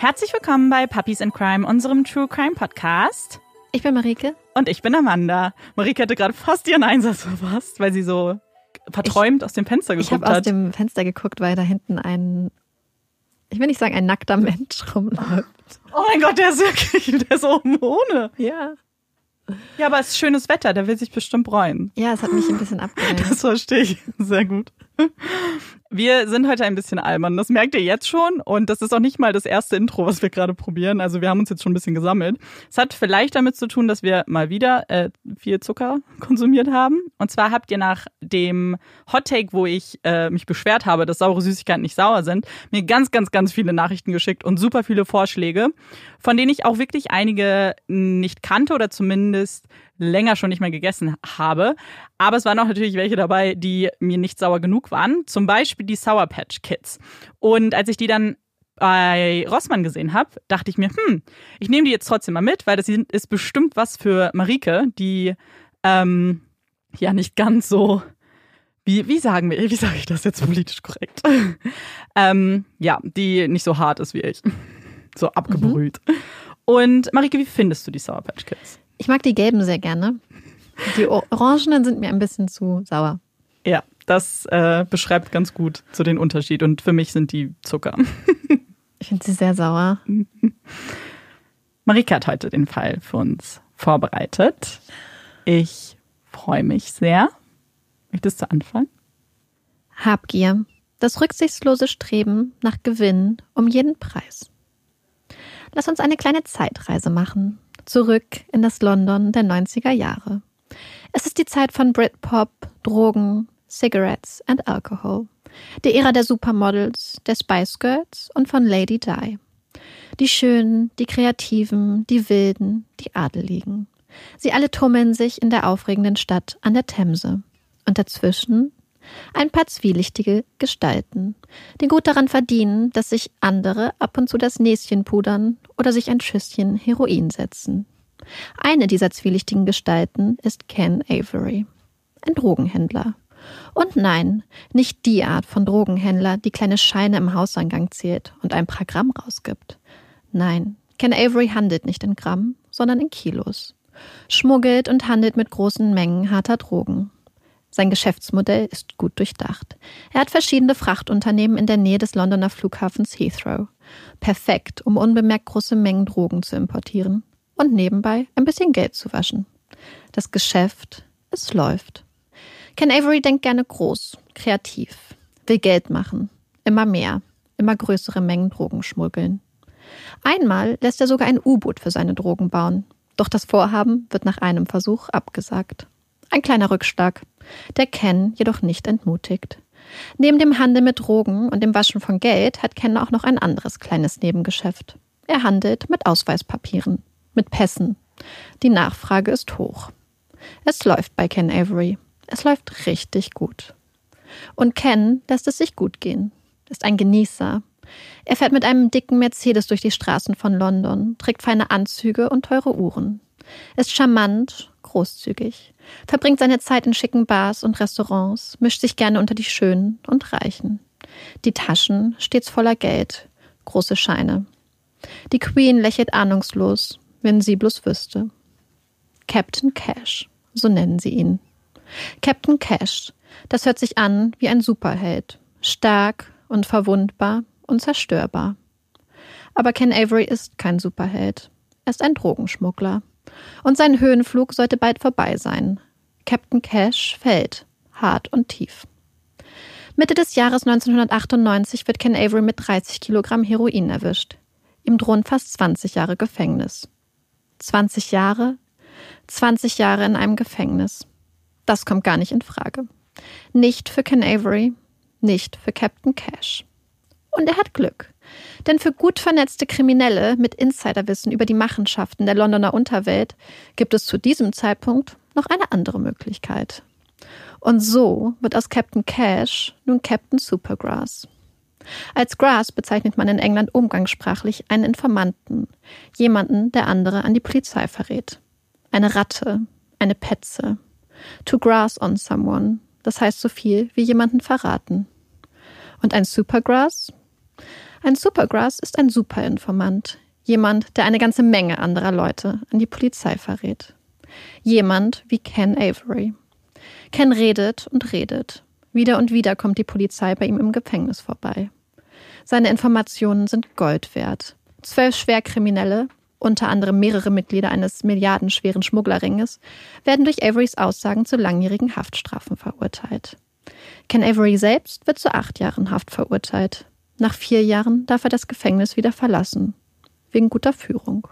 Herzlich willkommen bei Puppies in Crime, unserem True Crime Podcast. Ich bin Marike. Und ich bin Amanda. Marike hatte gerade fast ihren Einsatz verpasst, weil sie so verträumt ich, aus dem Fenster geguckt hat. Ich habe aus dem Fenster geguckt, weil da hinten ein, ich will nicht sagen, ein nackter Mensch rumläuft. Oh mein Gott, der ist wirklich, der ist oben ohne. Ja. Ja, aber es ist schönes Wetter, der will sich bestimmt freuen. Ja, es hat mich ein bisschen abgelenkt. Das verstehe ich. Sehr gut. Wir sind heute ein bisschen albern. Das merkt ihr jetzt schon. Und das ist auch nicht mal das erste Intro, was wir gerade probieren. Also wir haben uns jetzt schon ein bisschen gesammelt. Es hat vielleicht damit zu tun, dass wir mal wieder äh, viel Zucker konsumiert haben. Und zwar habt ihr nach dem Hot Take, wo ich äh, mich beschwert habe, dass saure Süßigkeiten nicht sauer sind, mir ganz, ganz, ganz viele Nachrichten geschickt und super viele Vorschläge, von denen ich auch wirklich einige nicht kannte oder zumindest länger schon nicht mehr gegessen habe. Aber es waren auch natürlich welche dabei, die mir nicht sauer genug waren. Zum Beispiel die Sour Patch Kids. Und als ich die dann bei Rossmann gesehen habe, dachte ich mir, hm, ich nehme die jetzt trotzdem mal mit, weil das ist bestimmt was für Marike, die ähm, ja nicht ganz so wie, wie sagen wir, wie sage ich das jetzt politisch korrekt? ähm, ja, die nicht so hart ist wie ich. So abgebrüht. Mhm. Und Marike, wie findest du die Sour Patch Kids? Ich mag die gelben sehr gerne. Die orangenen sind mir ein bisschen zu sauer. Ja, das äh, beschreibt ganz gut so den Unterschied. Und für mich sind die Zucker. ich finde sie sehr sauer. Marika hat heute den Fall für uns vorbereitet. Ich freue mich sehr. Möchtest du anfangen? Habgier. Das rücksichtslose Streben nach Gewinn um jeden Preis. Lass uns eine kleine Zeitreise machen zurück in das London der 90er Jahre. Es ist die Zeit von Britpop, Drogen, Cigarettes and Alcohol. Die Ära der Supermodels, der Spice Girls und von Lady Di. Die Schönen, die Kreativen, die Wilden, die Adeligen. Sie alle tummeln sich in der aufregenden Stadt an der Themse. Und dazwischen ein paar zwielichtige Gestalten, die gut daran verdienen, dass sich andere ab und zu das Näschen pudern oder sich ein Schüsschen Heroin setzen. Eine dieser zwielichtigen Gestalten ist Ken Avery, ein Drogenhändler. Und nein, nicht die Art von Drogenhändler, die kleine Scheine im Hauseingang zählt und ein paar Gramm rausgibt. Nein, Ken Avery handelt nicht in Gramm, sondern in Kilos. Schmuggelt und handelt mit großen Mengen harter Drogen. Sein Geschäftsmodell ist gut durchdacht. Er hat verschiedene Frachtunternehmen in der Nähe des Londoner Flughafens Heathrow. Perfekt, um unbemerkt große Mengen Drogen zu importieren und nebenbei ein bisschen Geld zu waschen. Das Geschäft, es läuft. Ken Avery denkt gerne groß, kreativ, will Geld machen, immer mehr, immer größere Mengen Drogen schmuggeln. Einmal lässt er sogar ein U-Boot für seine Drogen bauen, doch das Vorhaben wird nach einem Versuch abgesagt. Ein kleiner Rückschlag, der Ken jedoch nicht entmutigt. Neben dem Handel mit Drogen und dem Waschen von Geld hat Ken auch noch ein anderes kleines Nebengeschäft. Er handelt mit Ausweispapieren, mit Pässen. Die Nachfrage ist hoch. Es läuft bei Ken Avery. Es läuft richtig gut. Und Ken lässt es sich gut gehen, ist ein Genießer. Er fährt mit einem dicken Mercedes durch die Straßen von London, trägt feine Anzüge und teure Uhren, ist charmant, großzügig, verbringt seine Zeit in schicken Bars und Restaurants, mischt sich gerne unter die Schönen und Reichen. Die Taschen stets voller Geld, große Scheine. Die Queen lächelt ahnungslos, wenn sie bloß wüsste. Captain Cash, so nennen sie ihn. Captain Cash, das hört sich an wie ein Superheld, stark und verwundbar und zerstörbar. Aber Ken Avery ist kein Superheld. Er ist ein Drogenschmuggler. Und sein Höhenflug sollte bald vorbei sein. Captain Cash fällt, hart und tief. Mitte des Jahres 1998 wird Ken Avery mit 30 Kilogramm Heroin erwischt. Ihm drohen fast 20 Jahre Gefängnis. 20 Jahre? 20 Jahre in einem Gefängnis. Das kommt gar nicht in Frage. Nicht für Ken Avery, nicht für Captain Cash. Und er hat Glück. Denn für gut vernetzte Kriminelle mit Insiderwissen über die Machenschaften der Londoner Unterwelt gibt es zu diesem Zeitpunkt noch eine andere Möglichkeit. Und so wird aus Captain Cash nun Captain Supergrass. Als Grass bezeichnet man in England umgangssprachlich einen Informanten, jemanden, der andere an die Polizei verrät. Eine Ratte, eine Petze. To grass on someone, das heißt so viel wie jemanden verraten. Und ein Supergrass Ein Supergrass ist ein Superinformant. Jemand, der eine ganze Menge anderer Leute an die Polizei verrät. Jemand wie Ken Avery. Ken redet und redet. Wieder und wieder kommt die Polizei bei ihm im Gefängnis vorbei. Seine Informationen sind Gold wert. Zwölf Schwerkriminelle, unter anderem mehrere Mitglieder eines milliardenschweren Schmugglerringes, werden durch Averys Aussagen zu langjährigen Haftstrafen verurteilt. Ken Avery selbst wird zu acht Jahren Haft verurteilt. Nach vier Jahren darf er das Gefängnis wieder verlassen. Wegen guter Führung.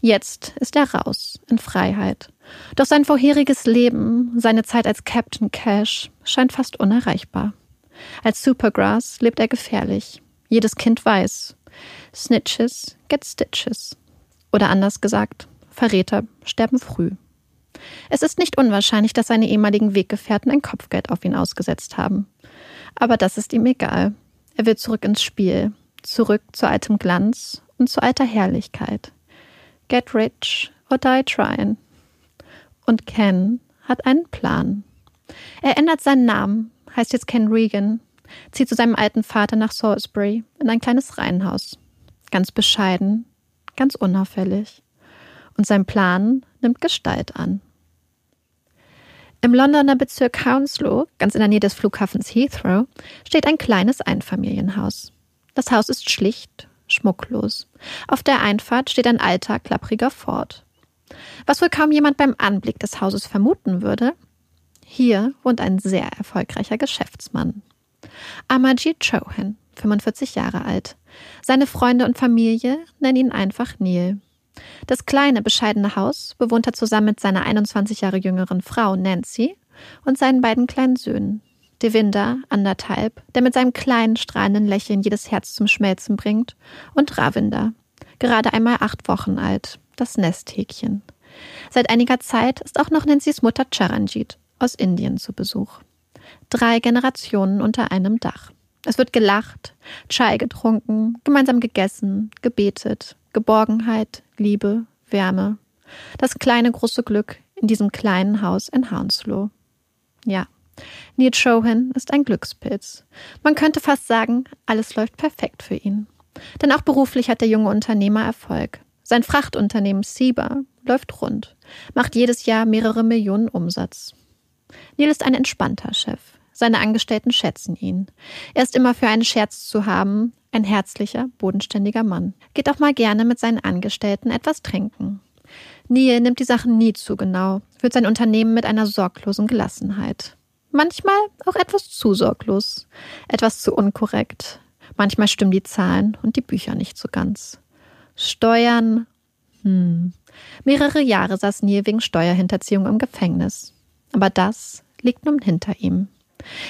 Jetzt ist er raus, in Freiheit. Doch sein vorheriges Leben, seine Zeit als Captain Cash, scheint fast unerreichbar. Als Supergrass lebt er gefährlich. Jedes Kind weiß. Snitches get stitches. Oder anders gesagt, Verräter sterben früh. Es ist nicht unwahrscheinlich, dass seine ehemaligen Weggefährten ein Kopfgeld auf ihn ausgesetzt haben. Aber das ist ihm egal. Er will zurück ins Spiel, zurück zu altem Glanz und zu alter Herrlichkeit. Get rich or die trying. Und Ken hat einen Plan. Er ändert seinen Namen, heißt jetzt Ken Regan, zieht zu seinem alten Vater nach Salisbury in ein kleines Reihenhaus. Ganz bescheiden, ganz unauffällig. Und sein Plan nimmt Gestalt an. Im Londoner Bezirk Hounslow, ganz in der Nähe des Flughafens Heathrow, steht ein kleines Einfamilienhaus. Das Haus ist schlicht, schmucklos. Auf der Einfahrt steht ein alter, klappriger Ford. Was wohl kaum jemand beim Anblick des Hauses vermuten würde, hier wohnt ein sehr erfolgreicher Geschäftsmann. Amajit Chauhan, 45 Jahre alt. Seine Freunde und Familie nennen ihn einfach Neil. Das kleine, bescheidene Haus bewohnt er zusammen mit seiner 21 Jahre jüngeren Frau Nancy und seinen beiden kleinen Söhnen. Devinda, anderthalb, der mit seinem kleinen, strahlenden Lächeln jedes Herz zum Schmelzen bringt, und Ravinder, gerade einmal acht Wochen alt, das Nesthäkchen. Seit einiger Zeit ist auch noch Nancy's Mutter Charanjit aus Indien zu Besuch. Drei Generationen unter einem Dach. Es wird gelacht, Chai getrunken, gemeinsam gegessen, gebetet, Geborgenheit, Liebe, Wärme. Das kleine große Glück in diesem kleinen Haus in Hounslow. Ja, Neil Chohan ist ein Glückspilz. Man könnte fast sagen, alles läuft perfekt für ihn. Denn auch beruflich hat der junge Unternehmer Erfolg. Sein Frachtunternehmen Sieber läuft rund, macht jedes Jahr mehrere Millionen Umsatz. Neil ist ein entspannter Chef. Seine Angestellten schätzen ihn. Er ist immer für einen Scherz zu haben, ein herzlicher, bodenständiger Mann. Geht auch mal gerne mit seinen Angestellten etwas trinken. Neil nimmt die Sachen nie zu genau, führt sein Unternehmen mit einer sorglosen Gelassenheit. Manchmal auch etwas zu sorglos, etwas zu unkorrekt. Manchmal stimmen die Zahlen und die Bücher nicht so ganz. Steuern. Hm. Mehrere Jahre saß Neil wegen Steuerhinterziehung im Gefängnis. Aber das liegt nun hinter ihm.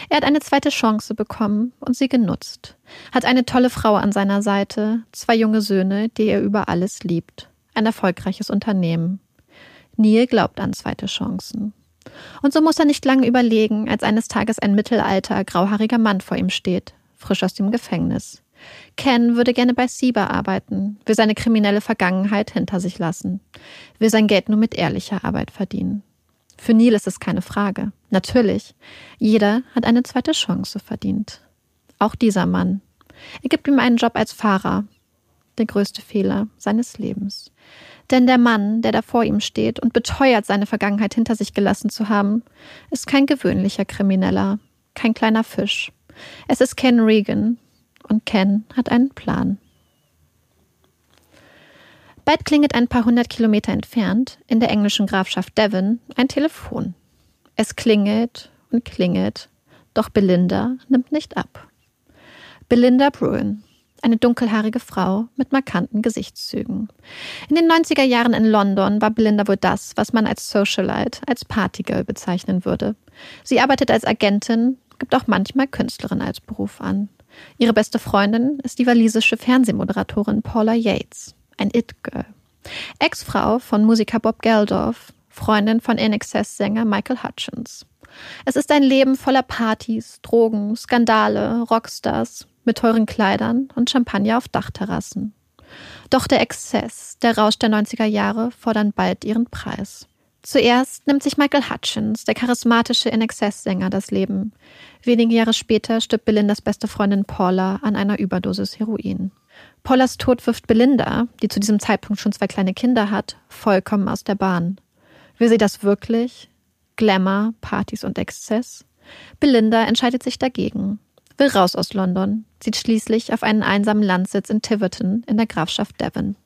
Er hat eine zweite Chance bekommen und sie genutzt. Hat eine tolle Frau an seiner Seite, zwei junge Söhne, die er über alles liebt. Ein erfolgreiches Unternehmen. Neil glaubt an zweite Chancen. Und so muss er nicht lange überlegen, als eines Tages ein mittelalter, grauhaariger Mann vor ihm steht, frisch aus dem Gefängnis. Ken würde gerne bei Sieber arbeiten, will seine kriminelle Vergangenheit hinter sich lassen, will sein Geld nur mit ehrlicher Arbeit verdienen. Für Neil ist es keine Frage. Natürlich. Jeder hat eine zweite Chance verdient. Auch dieser Mann. Er gibt ihm einen Job als Fahrer. Der größte Fehler seines Lebens. Denn der Mann, der da vor ihm steht und beteuert, seine Vergangenheit hinter sich gelassen zu haben, ist kein gewöhnlicher Krimineller, kein kleiner Fisch. Es ist Ken Regan. Und Ken hat einen Plan. Bald klingelt ein paar hundert Kilometer entfernt, in der englischen Grafschaft Devon, ein Telefon. Es klingelt und klingelt, doch Belinda nimmt nicht ab. Belinda Bruin, eine dunkelhaarige Frau mit markanten Gesichtszügen. In den 90er Jahren in London war Belinda wohl das, was man als Socialite, als Partygirl bezeichnen würde. Sie arbeitet als Agentin, gibt auch manchmal Künstlerin als Beruf an. Ihre beste Freundin ist die walisische Fernsehmoderatorin Paula Yates ein It-Girl. Ex-Frau von Musiker Bob Geldorf, Freundin von INXS-Sänger Michael Hutchins. Es ist ein Leben voller Partys, Drogen, Skandale, Rockstars mit teuren Kleidern und Champagner auf Dachterrassen. Doch der Exzess, der Rausch der 90er Jahre fordern bald ihren Preis. Zuerst nimmt sich Michael Hutchins, der charismatische In-Excess-Sänger, das Leben. Wenige Jahre später stirbt Belindas beste Freundin Paula an einer Überdosis Heroin. Paulas Tod wirft Belinda, die zu diesem Zeitpunkt schon zwei kleine Kinder hat, vollkommen aus der Bahn. Will sie das wirklich? Glamour, Partys und Exzess? Belinda entscheidet sich dagegen, will raus aus London, zieht schließlich auf einen einsamen Landsitz in Tiverton in der Grafschaft Devon.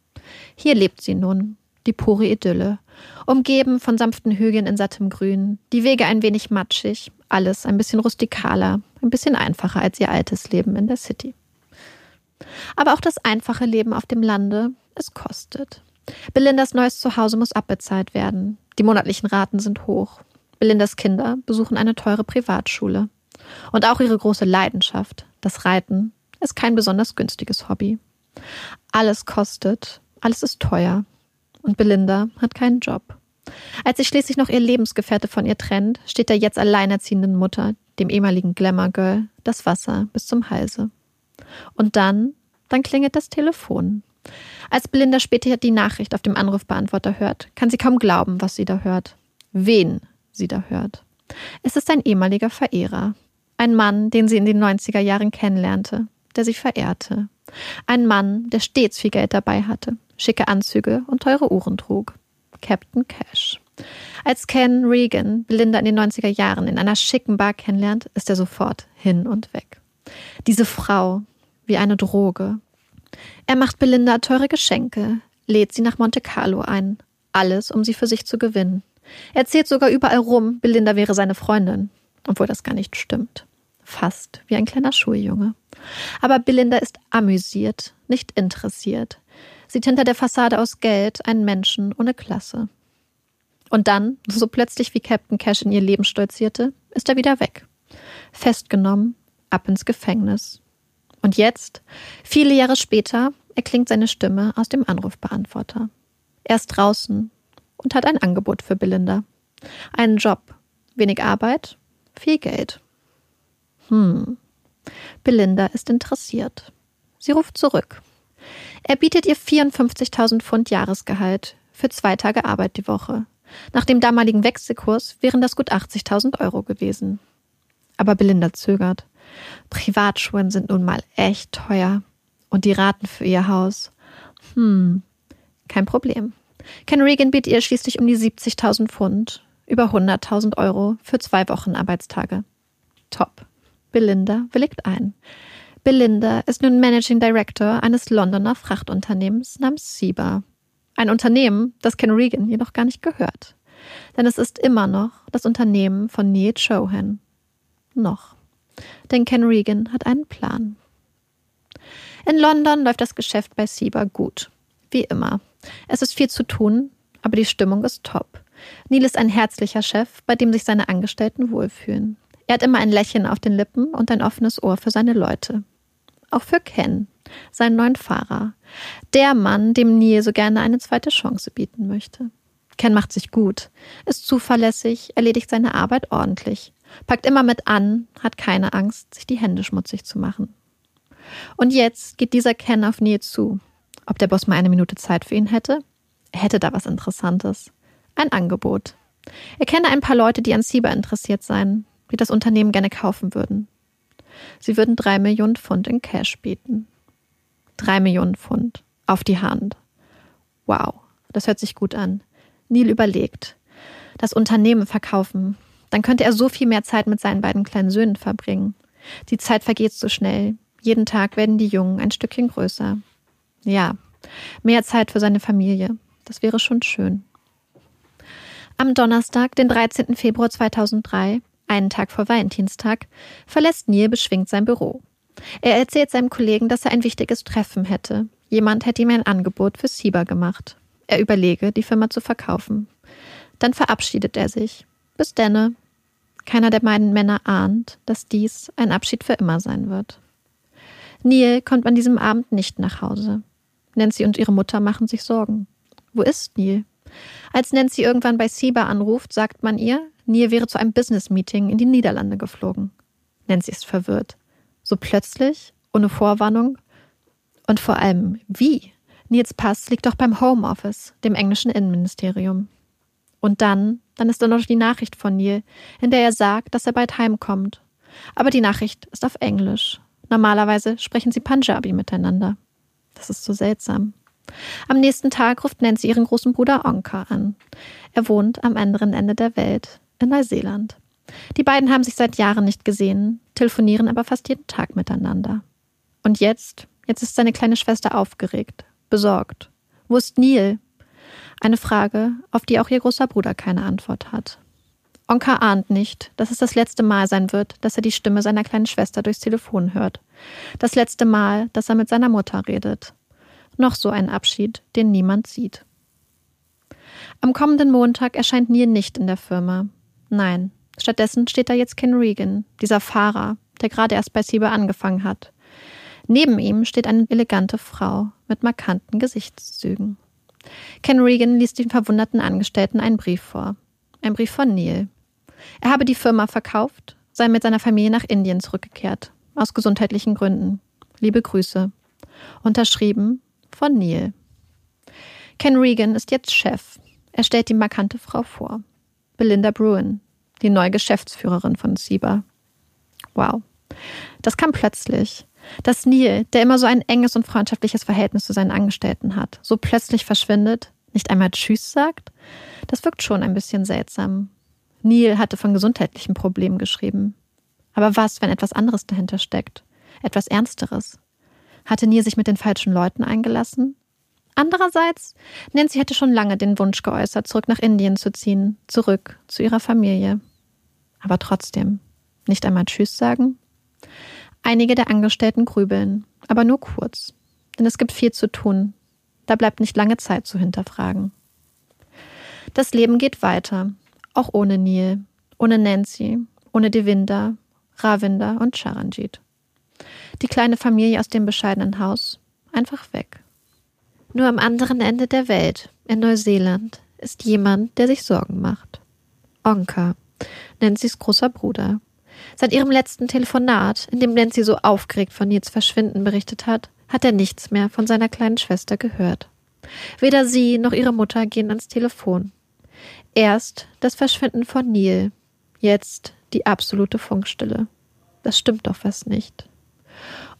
Hier lebt sie nun, die pure Idylle, umgeben von sanften Hügeln in sattem Grün, die Wege ein wenig matschig, alles ein bisschen rustikaler, ein bisschen einfacher als ihr altes Leben in der City. Aber auch das einfache Leben auf dem Lande, es kostet. Belindas neues Zuhause muss abbezahlt werden. Die monatlichen Raten sind hoch. Belindas Kinder besuchen eine teure Privatschule. Und auch ihre große Leidenschaft, das Reiten, ist kein besonders günstiges Hobby. Alles kostet, alles ist teuer. Und Belinda hat keinen Job. Als sich schließlich noch ihr Lebensgefährte von ihr trennt, steht der jetzt alleinerziehenden Mutter, dem ehemaligen Glamour-Girl, das Wasser bis zum Halse. Und dann, dann klingelt das Telefon. Als Belinda später die Nachricht auf dem Anrufbeantworter hört, kann sie kaum glauben, was sie da hört. Wen sie da hört. Es ist ein ehemaliger Verehrer. Ein Mann, den sie in den 90er Jahren kennenlernte, der sie verehrte. Ein Mann, der stets viel Geld dabei hatte, schicke Anzüge und teure Uhren trug. Captain Cash. Als Ken Regan Belinda in den 90er Jahren in einer schicken Bar kennenlernt, ist er sofort hin und weg. Diese Frau, wie eine Droge. Er macht Belinda teure Geschenke, lädt sie nach Monte Carlo ein. Alles, um sie für sich zu gewinnen. Er erzählt sogar überall rum, Belinda wäre seine Freundin. Obwohl das gar nicht stimmt. Fast wie ein kleiner Schuljunge. Aber Belinda ist amüsiert, nicht interessiert sieht hinter der Fassade aus Geld einen Menschen ohne Klasse. Und dann, so plötzlich wie Captain Cash in ihr Leben stolzierte, ist er wieder weg. Festgenommen, ab ins Gefängnis. Und jetzt, viele Jahre später, erklingt seine Stimme aus dem Anrufbeantworter. Er ist draußen und hat ein Angebot für Belinda. Einen Job, wenig Arbeit, viel Geld. Hm. Belinda ist interessiert. Sie ruft zurück. Er bietet ihr 54.000 Pfund Jahresgehalt für zwei Tage Arbeit die Woche. Nach dem damaligen Wechselkurs wären das gut 80.000 Euro gewesen. Aber Belinda zögert. Privatschulen sind nun mal echt teuer. Und die Raten für ihr Haus. Hm, kein Problem. Ken Regan bietet ihr schließlich um die 70.000 Pfund, über 100.000 Euro für zwei Wochen Arbeitstage. Top. Belinda willigt ein. Belinda ist nun Managing Director eines Londoner Frachtunternehmens namens Sieber. Ein Unternehmen, das Ken Regan jedoch gar nicht gehört. Denn es ist immer noch das Unternehmen von Neil Chohan. Noch. Denn Ken Regan hat einen Plan. In London läuft das Geschäft bei Sieber gut. Wie immer. Es ist viel zu tun, aber die Stimmung ist top. Neil ist ein herzlicher Chef, bei dem sich seine Angestellten wohlfühlen. Er hat immer ein Lächeln auf den Lippen und ein offenes Ohr für seine Leute. Auch für Ken, seinen neuen Fahrer. Der Mann, dem Neil so gerne eine zweite Chance bieten möchte. Ken macht sich gut, ist zuverlässig, erledigt seine Arbeit ordentlich, packt immer mit an, hat keine Angst, sich die Hände schmutzig zu machen. Und jetzt geht dieser Ken auf Neil zu. Ob der Boss mal eine Minute Zeit für ihn hätte? Er hätte da was Interessantes. Ein Angebot. Er kenne ein paar Leute, die an Sieber interessiert seien, die das Unternehmen gerne kaufen würden. Sie würden drei Millionen Pfund in Cash bieten. Drei Millionen Pfund. Auf die Hand. Wow, das hört sich gut an. Neil überlegt. Das Unternehmen verkaufen. Dann könnte er so viel mehr Zeit mit seinen beiden kleinen Söhnen verbringen. Die Zeit vergeht so schnell. Jeden Tag werden die Jungen ein Stückchen größer. Ja, mehr Zeit für seine Familie. Das wäre schon schön. Am Donnerstag, den 13. Februar 2003, einen Tag vor Valentinstag, verlässt Neil beschwingt sein Büro. Er erzählt seinem Kollegen, dass er ein wichtiges Treffen hätte. Jemand hätte ihm ein Angebot für Sieber gemacht. Er überlege, die Firma zu verkaufen. Dann verabschiedet er sich. Bis denne. Keiner der beiden Männer ahnt, dass dies ein Abschied für immer sein wird. Neil kommt an diesem Abend nicht nach Hause. Nancy und ihre Mutter machen sich Sorgen. Wo ist Neil? Als Nancy irgendwann bei Sieber anruft, sagt man ihr, Neil wäre zu einem Business-Meeting in die Niederlande geflogen. Nancy ist verwirrt. So plötzlich, ohne Vorwarnung. Und vor allem, wie? Nils Pass liegt doch beim Home Office, dem englischen Innenministerium. Und dann, dann ist da noch die Nachricht von Neil, in der er sagt, dass er bald heimkommt. Aber die Nachricht ist auf Englisch. Normalerweise sprechen sie Punjabi miteinander. Das ist so seltsam. Am nächsten Tag ruft Nancy ihren großen Bruder Onka an. Er wohnt am anderen Ende der Welt, in Neuseeland. Die beiden haben sich seit Jahren nicht gesehen, telefonieren aber fast jeden Tag miteinander. Und jetzt, jetzt ist seine kleine Schwester aufgeregt, besorgt. Wo ist Neil? Eine Frage, auf die auch ihr großer Bruder keine Antwort hat. Onka ahnt nicht, dass es das letzte Mal sein wird, dass er die Stimme seiner kleinen Schwester durchs Telefon hört. Das letzte Mal, dass er mit seiner Mutter redet. Noch so ein Abschied, den niemand sieht. Am kommenden Montag erscheint Neil nicht in der Firma. Nein, stattdessen steht da jetzt Ken Regan, dieser Fahrer, der gerade erst bei Sieber angefangen hat. Neben ihm steht eine elegante Frau mit markanten Gesichtszügen. Ken Regan liest den verwunderten Angestellten einen Brief vor. Ein Brief von Neil. Er habe die Firma verkauft, sei mit seiner Familie nach Indien zurückgekehrt. Aus gesundheitlichen Gründen. Liebe Grüße. Unterschrieben von Neil. Ken Regan ist jetzt Chef. Er stellt die markante Frau vor. Belinda Bruin, die neue Geschäftsführerin von SIBA. Wow. Das kam plötzlich. Dass Neil, der immer so ein enges und freundschaftliches Verhältnis zu seinen Angestellten hat, so plötzlich verschwindet, nicht einmal Tschüss sagt, das wirkt schon ein bisschen seltsam. Neil hatte von gesundheitlichen Problemen geschrieben. Aber was, wenn etwas anderes dahinter steckt? Etwas Ernsteres? Hatte Neil sich mit den falschen Leuten eingelassen? Andererseits, Nancy hätte schon lange den Wunsch geäußert, zurück nach Indien zu ziehen, zurück zu ihrer Familie. Aber trotzdem, nicht einmal Tschüss sagen? Einige der Angestellten grübeln, aber nur kurz, denn es gibt viel zu tun. Da bleibt nicht lange Zeit zu hinterfragen. Das Leben geht weiter, auch ohne Neil, ohne Nancy, ohne Devinda, Ravinda und Charanjit. Die kleine Familie aus dem bescheidenen Haus einfach weg. Nur am anderen Ende der Welt, in Neuseeland, ist jemand, der sich Sorgen macht. Onka, Nancy's großer Bruder. Seit ihrem letzten Telefonat, in dem Nancy so aufgeregt von Nils Verschwinden berichtet hat, hat er nichts mehr von seiner kleinen Schwester gehört. Weder sie noch ihre Mutter gehen ans Telefon. Erst das Verschwinden von Neil, jetzt die absolute Funkstille. Das stimmt doch was nicht.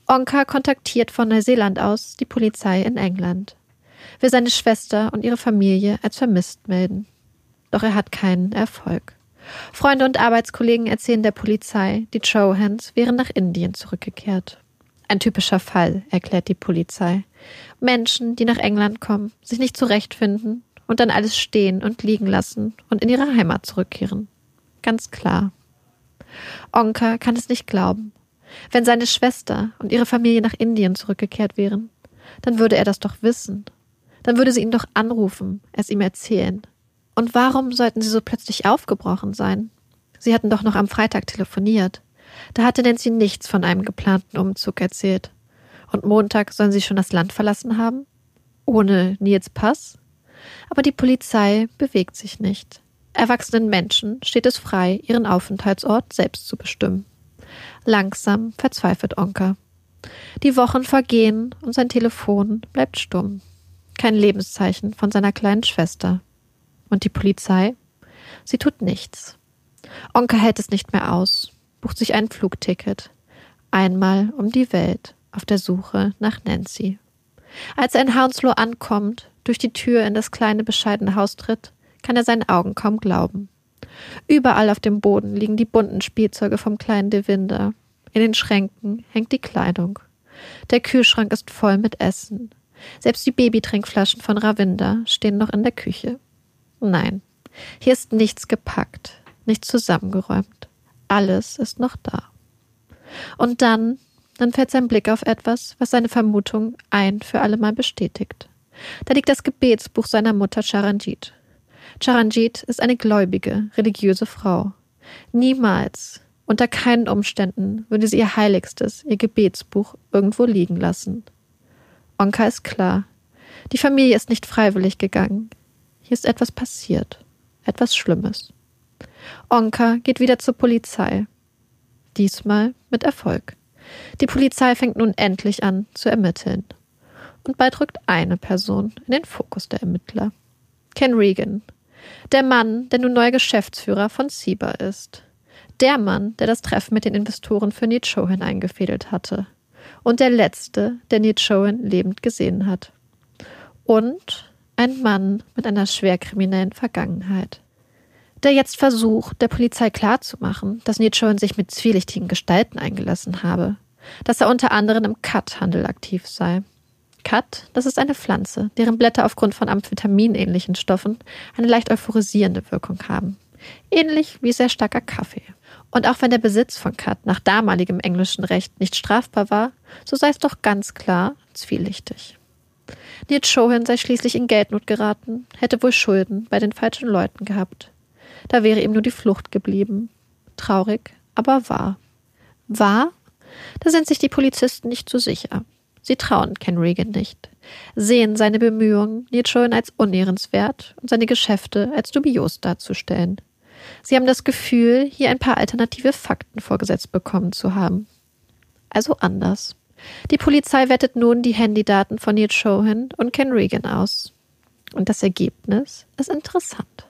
Onka kontaktiert von Neuseeland aus die Polizei in England will seine Schwester und ihre Familie als vermisst melden. Doch er hat keinen Erfolg. Freunde und Arbeitskollegen erzählen der Polizei, die Johans wären nach Indien zurückgekehrt. Ein typischer Fall, erklärt die Polizei. Menschen, die nach England kommen, sich nicht zurechtfinden und dann alles stehen und liegen lassen und in ihre Heimat zurückkehren. Ganz klar. Onka kann es nicht glauben. Wenn seine Schwester und ihre Familie nach Indien zurückgekehrt wären, dann würde er das doch wissen dann würde sie ihn doch anrufen, es ihm erzählen. Und warum sollten sie so plötzlich aufgebrochen sein? Sie hatten doch noch am Freitag telefoniert. Da hatte Nancy nichts von einem geplanten Umzug erzählt. Und Montag sollen sie schon das Land verlassen haben? Ohne Nils Pass? Aber die Polizei bewegt sich nicht. Erwachsenen Menschen steht es frei, ihren Aufenthaltsort selbst zu bestimmen. Langsam verzweifelt Onker. Die Wochen vergehen und sein Telefon bleibt stumm kein Lebenszeichen von seiner kleinen Schwester. Und die Polizei? Sie tut nichts. Onkel hält es nicht mehr aus, bucht sich ein Flugticket. Einmal um die Welt auf der Suche nach Nancy. Als er in Hounslow ankommt, durch die Tür in das kleine bescheidene Haus tritt, kann er seinen Augen kaum glauben. Überall auf dem Boden liegen die bunten Spielzeuge vom kleinen Devinder. In den Schränken hängt die Kleidung. Der Kühlschrank ist voll mit Essen. Selbst die Babytrinkflaschen von Ravinda stehen noch in der Küche. Nein, hier ist nichts gepackt, nichts zusammengeräumt. Alles ist noch da. Und dann, dann fällt sein Blick auf etwas, was seine Vermutung ein für allemal bestätigt. Da liegt das Gebetsbuch seiner Mutter Charanjit. Charanjit ist eine gläubige, religiöse Frau. Niemals, unter keinen Umständen würde sie ihr Heiligstes, ihr Gebetsbuch irgendwo liegen lassen. Onka ist klar. Die Familie ist nicht freiwillig gegangen. Hier ist etwas passiert. Etwas Schlimmes. Onka geht wieder zur Polizei. Diesmal mit Erfolg. Die Polizei fängt nun endlich an zu ermitteln. Und bald rückt eine Person in den Fokus der Ermittler. Ken Regan. Der Mann, der nun neuer Geschäftsführer von Sieber ist. Der Mann, der das Treffen mit den Investoren für Nietzschoen eingefädelt hatte. Und der Letzte, der Nietzschoen lebend gesehen hat. Und ein Mann mit einer schwerkriminellen Vergangenheit. Der jetzt versucht, der Polizei klarzumachen, dass Nietzschoen sich mit zwielichtigen Gestalten eingelassen habe. Dass er unter anderem im Cut-Handel aktiv sei. Cut, das ist eine Pflanze, deren Blätter aufgrund von Amphetaminähnlichen Stoffen eine leicht euphorisierende Wirkung haben. Ähnlich wie sehr starker Kaffee. Und auch wenn der Besitz von Cut nach damaligem englischen Recht nicht strafbar war, so sei es doch ganz klar zwielichtig. Nils Schohen sei schließlich in Geldnot geraten, hätte wohl Schulden bei den falschen Leuten gehabt. Da wäre ihm nur die Flucht geblieben. Traurig, aber wahr. Wahr? Da sind sich die Polizisten nicht so sicher. Sie trauen Ken Regan nicht, sehen seine Bemühungen, Nietzsche als unehrenswert und seine Geschäfte als dubios darzustellen. Sie haben das Gefühl, hier ein paar alternative Fakten vorgesetzt bekommen zu haben. Also anders. Die Polizei wertet nun die Handydaten von Neil Shohan und Ken Regan aus. Und das Ergebnis ist interessant.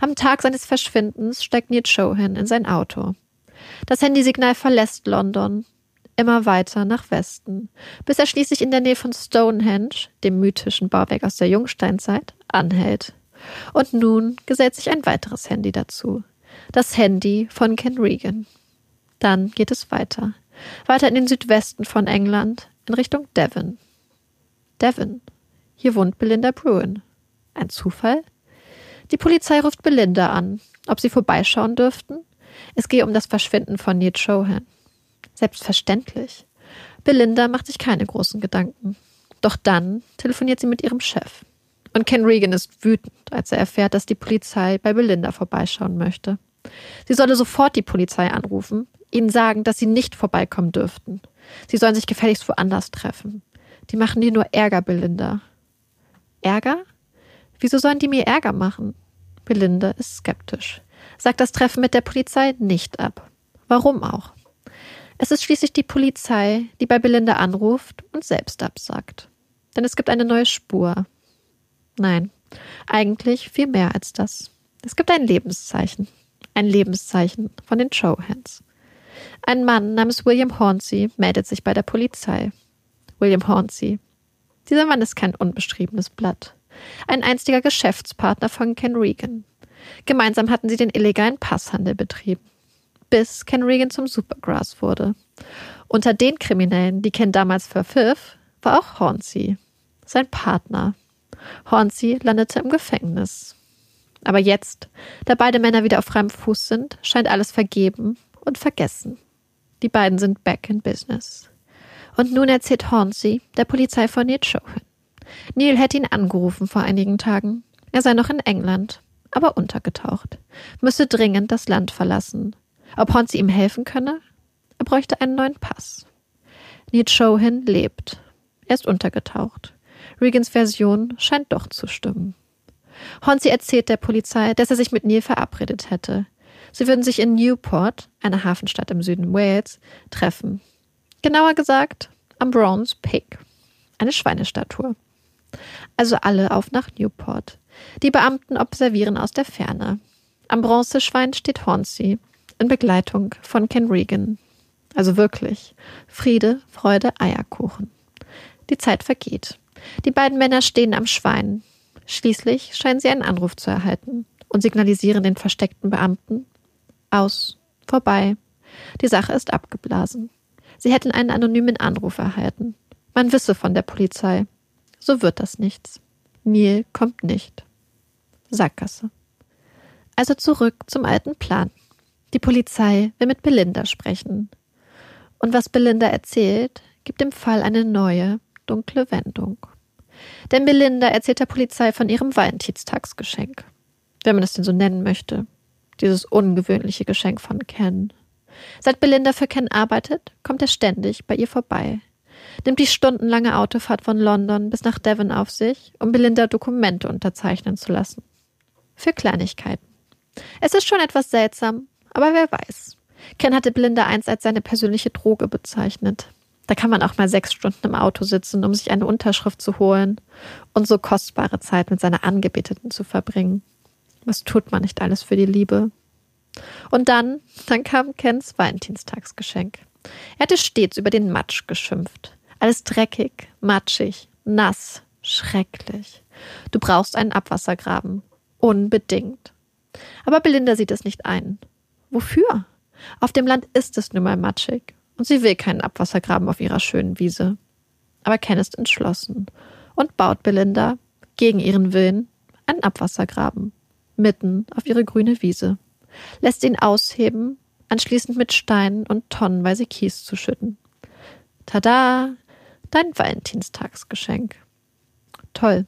Am Tag seines Verschwindens steigt Neil Shohan in sein Auto. Das Handysignal verlässt London immer weiter nach Westen, bis er schließlich in der Nähe von Stonehenge, dem mythischen Bauwerk aus der Jungsteinzeit, anhält. Und nun gesellt sich ein weiteres Handy dazu. Das Handy von Ken Regan. Dann geht es weiter. Weiter in den Südwesten von England, in Richtung Devon. Devon. Hier wohnt Belinda Bruin. Ein Zufall? Die Polizei ruft Belinda an, ob sie vorbeischauen dürften. Es gehe um das Verschwinden von Neil Chohan. Selbstverständlich. Belinda macht sich keine großen Gedanken. Doch dann telefoniert sie mit ihrem Chef. Und Ken Regan ist wütend, als er erfährt, dass die Polizei bei Belinda vorbeischauen möchte. Sie solle sofort die Polizei anrufen, ihnen sagen, dass sie nicht vorbeikommen dürften. Sie sollen sich gefälligst woanders treffen. Die machen dir nur Ärger, Belinda. Ärger? Wieso sollen die mir Ärger machen? Belinda ist skeptisch. Sagt das Treffen mit der Polizei nicht ab. Warum auch? Es ist schließlich die Polizei, die bei Belinda anruft und selbst absagt. Denn es gibt eine neue Spur. Nein, eigentlich viel mehr als das. Es gibt ein Lebenszeichen. Ein Lebenszeichen von den Chohans. Ein Mann namens William Hornsey meldet sich bei der Polizei. William Hornsey. Dieser Mann ist kein unbeschriebenes Blatt. Ein einstiger Geschäftspartner von Ken Regan. Gemeinsam hatten sie den illegalen Passhandel betrieben bis Ken Regan zum Supergrass wurde. Unter den Kriminellen, die Ken damals verpfiff, war auch Hornsey, sein Partner. Hornsey landete im Gefängnis. Aber jetzt, da beide Männer wieder auf freiem Fuß sind, scheint alles vergeben und vergessen. Die beiden sind back in business. Und nun erzählt Hornsey der Polizei von Neil Chohan. Neil hätte ihn angerufen vor einigen Tagen. Er sei noch in England, aber untergetaucht, müsse dringend das Land verlassen ob Hornsey ihm helfen könne? Er bräuchte einen neuen Pass. Neil Chohin lebt. Er ist untergetaucht. Regans Version scheint doch zu stimmen. Hornsey erzählt der Polizei, dass er sich mit Neil verabredet hätte. Sie würden sich in Newport, einer Hafenstadt im Süden Wales, treffen. Genauer gesagt am Bronze Pig, eine Schweinestatue. Also alle auf nach Newport. Die Beamten observieren aus der Ferne. Am Bronzeschwein steht Hornsey, in Begleitung von Ken Regan. Also wirklich. Friede, Freude, Eierkuchen. Die Zeit vergeht. Die beiden Männer stehen am Schwein. Schließlich scheinen sie einen Anruf zu erhalten und signalisieren den versteckten Beamten aus, vorbei. Die Sache ist abgeblasen. Sie hätten einen anonymen Anruf erhalten. Man wisse von der Polizei. So wird das nichts. Neil kommt nicht. Sackgasse. Also zurück zum alten Plan. Die Polizei will mit Belinda sprechen. Und was Belinda erzählt, gibt dem Fall eine neue, dunkle Wendung. Denn Belinda erzählt der Polizei von ihrem Valentinstagsgeschenk. Wenn man es denn so nennen möchte. Dieses ungewöhnliche Geschenk von Ken. Seit Belinda für Ken arbeitet, kommt er ständig bei ihr vorbei. Nimmt die stundenlange Autofahrt von London bis nach Devon auf sich, um Belinda Dokumente unterzeichnen zu lassen. Für Kleinigkeiten. Es ist schon etwas seltsam, aber wer weiß. Ken hatte Belinda einst als seine persönliche Droge bezeichnet. Da kann man auch mal sechs Stunden im Auto sitzen, um sich eine Unterschrift zu holen und so kostbare Zeit mit seiner Angebeteten zu verbringen. Was tut man nicht alles für die Liebe? Und dann, dann kam Kens Valentinstagsgeschenk. Er hatte stets über den Matsch geschimpft. Alles dreckig, matschig, nass, schrecklich. Du brauchst einen Abwassergraben. Unbedingt. Aber Belinda sieht es nicht ein. Wofür? Auf dem Land ist es nun mal matschig und sie will keinen Abwassergraben auf ihrer schönen Wiese. Aber Ken ist entschlossen und baut Belinda, gegen ihren Willen, einen Abwassergraben mitten auf ihre grüne Wiese, lässt ihn ausheben, anschließend mit Steinen und tonnenweise Kies zu schütten. Tada! Dein Valentinstagsgeschenk. Toll.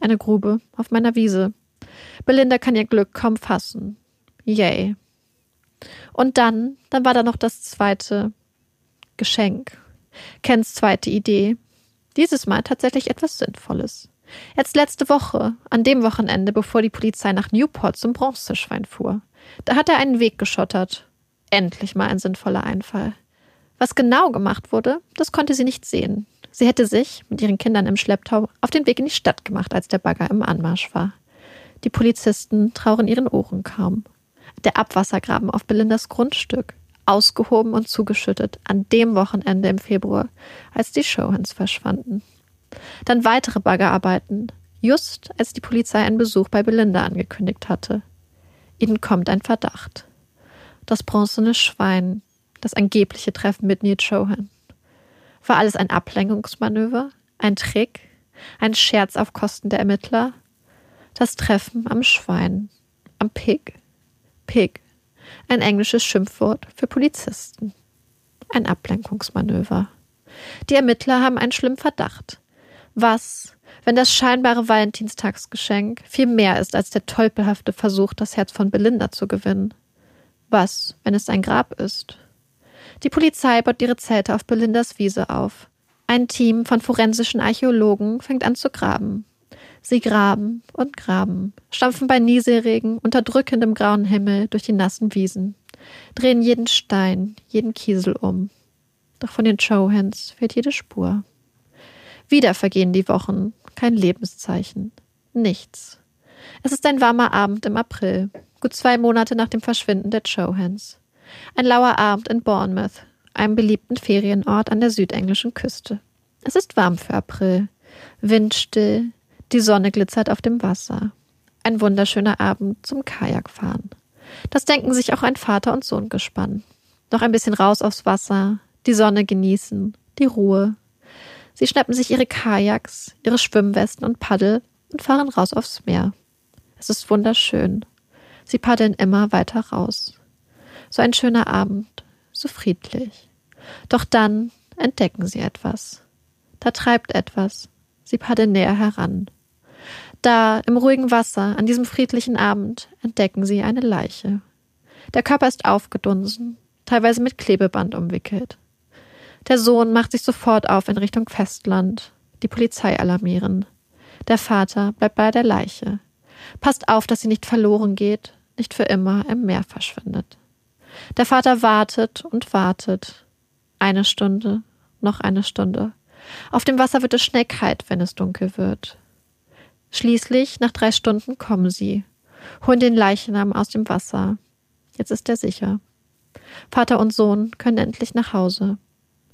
Eine Grube auf meiner Wiese. Belinda kann ihr Glück kaum fassen. Yay. Und dann, dann war da noch das zweite Geschenk. Kens zweite Idee. Dieses Mal tatsächlich etwas Sinnvolles. Jetzt letzte Woche, an dem Wochenende, bevor die Polizei nach Newport zum Bronzeschwein fuhr. Da hat er einen Weg geschottert. Endlich mal ein sinnvoller Einfall. Was genau gemacht wurde, das konnte sie nicht sehen. Sie hätte sich, mit ihren Kindern im Schlepptau, auf den Weg in die Stadt gemacht, als der Bagger im Anmarsch war. Die Polizisten trauern ihren Ohren kaum. Der Abwassergraben auf Belindas Grundstück, ausgehoben und zugeschüttet, an dem Wochenende im Februar, als die Showhands verschwanden. Dann weitere Baggerarbeiten, just als die Polizei einen Besuch bei Belinda angekündigt hatte. Ihnen kommt ein Verdacht. Das bronzene Schwein, das angebliche Treffen mit Neil Chohan. War alles ein Ablenkungsmanöver? Ein Trick? Ein Scherz auf Kosten der Ermittler? Das Treffen am Schwein. Am Pig. Pig. Ein englisches Schimpfwort für Polizisten. Ein Ablenkungsmanöver. Die Ermittler haben einen schlimmen Verdacht. Was, wenn das scheinbare Valentinstagsgeschenk viel mehr ist als der tolpelhafte Versuch, das Herz von Belinda zu gewinnen? Was, wenn es ein Grab ist? Die Polizei baut ihre Zelte auf Belindas Wiese auf. Ein Team von forensischen Archäologen fängt an zu graben. Sie graben und graben, stampfen bei Nieselregen unter drückendem grauen Himmel durch die nassen Wiesen, drehen jeden Stein, jeden Kiesel um. Doch von den Chohans fehlt jede Spur. Wieder vergehen die Wochen, kein Lebenszeichen, nichts. Es ist ein warmer Abend im April, gut zwei Monate nach dem Verschwinden der Chohans. Ein lauer Abend in Bournemouth, einem beliebten Ferienort an der südenglischen Küste. Es ist warm für April, windstill, die Sonne glitzert auf dem Wasser. Ein wunderschöner Abend zum Kajakfahren. Das denken sich auch ein Vater und Sohn gespannt. Noch ein bisschen raus aufs Wasser, die Sonne genießen, die Ruhe, Sie schnappen sich ihre Kajaks, ihre Schwimmwesten und Paddel und fahren raus aufs Meer. Es ist wunderschön. Sie paddeln immer weiter raus. So ein schöner Abend, so friedlich. Doch dann entdecken sie etwas. Da treibt etwas. Sie paddeln näher heran. Da, im ruhigen Wasser, an diesem friedlichen Abend, entdecken sie eine Leiche. Der Körper ist aufgedunsen, teilweise mit Klebeband umwickelt. Der Sohn macht sich sofort auf in Richtung Festland. Die Polizei alarmieren. Der Vater bleibt bei der Leiche. Passt auf, dass sie nicht verloren geht, nicht für immer im Meer verschwindet. Der Vater wartet und wartet. Eine Stunde, noch eine Stunde. Auf dem Wasser wird es schnell kalt, wenn es dunkel wird. Schließlich, nach drei Stunden, kommen sie, holen den Leichnam aus dem Wasser. Jetzt ist er sicher. Vater und Sohn können endlich nach Hause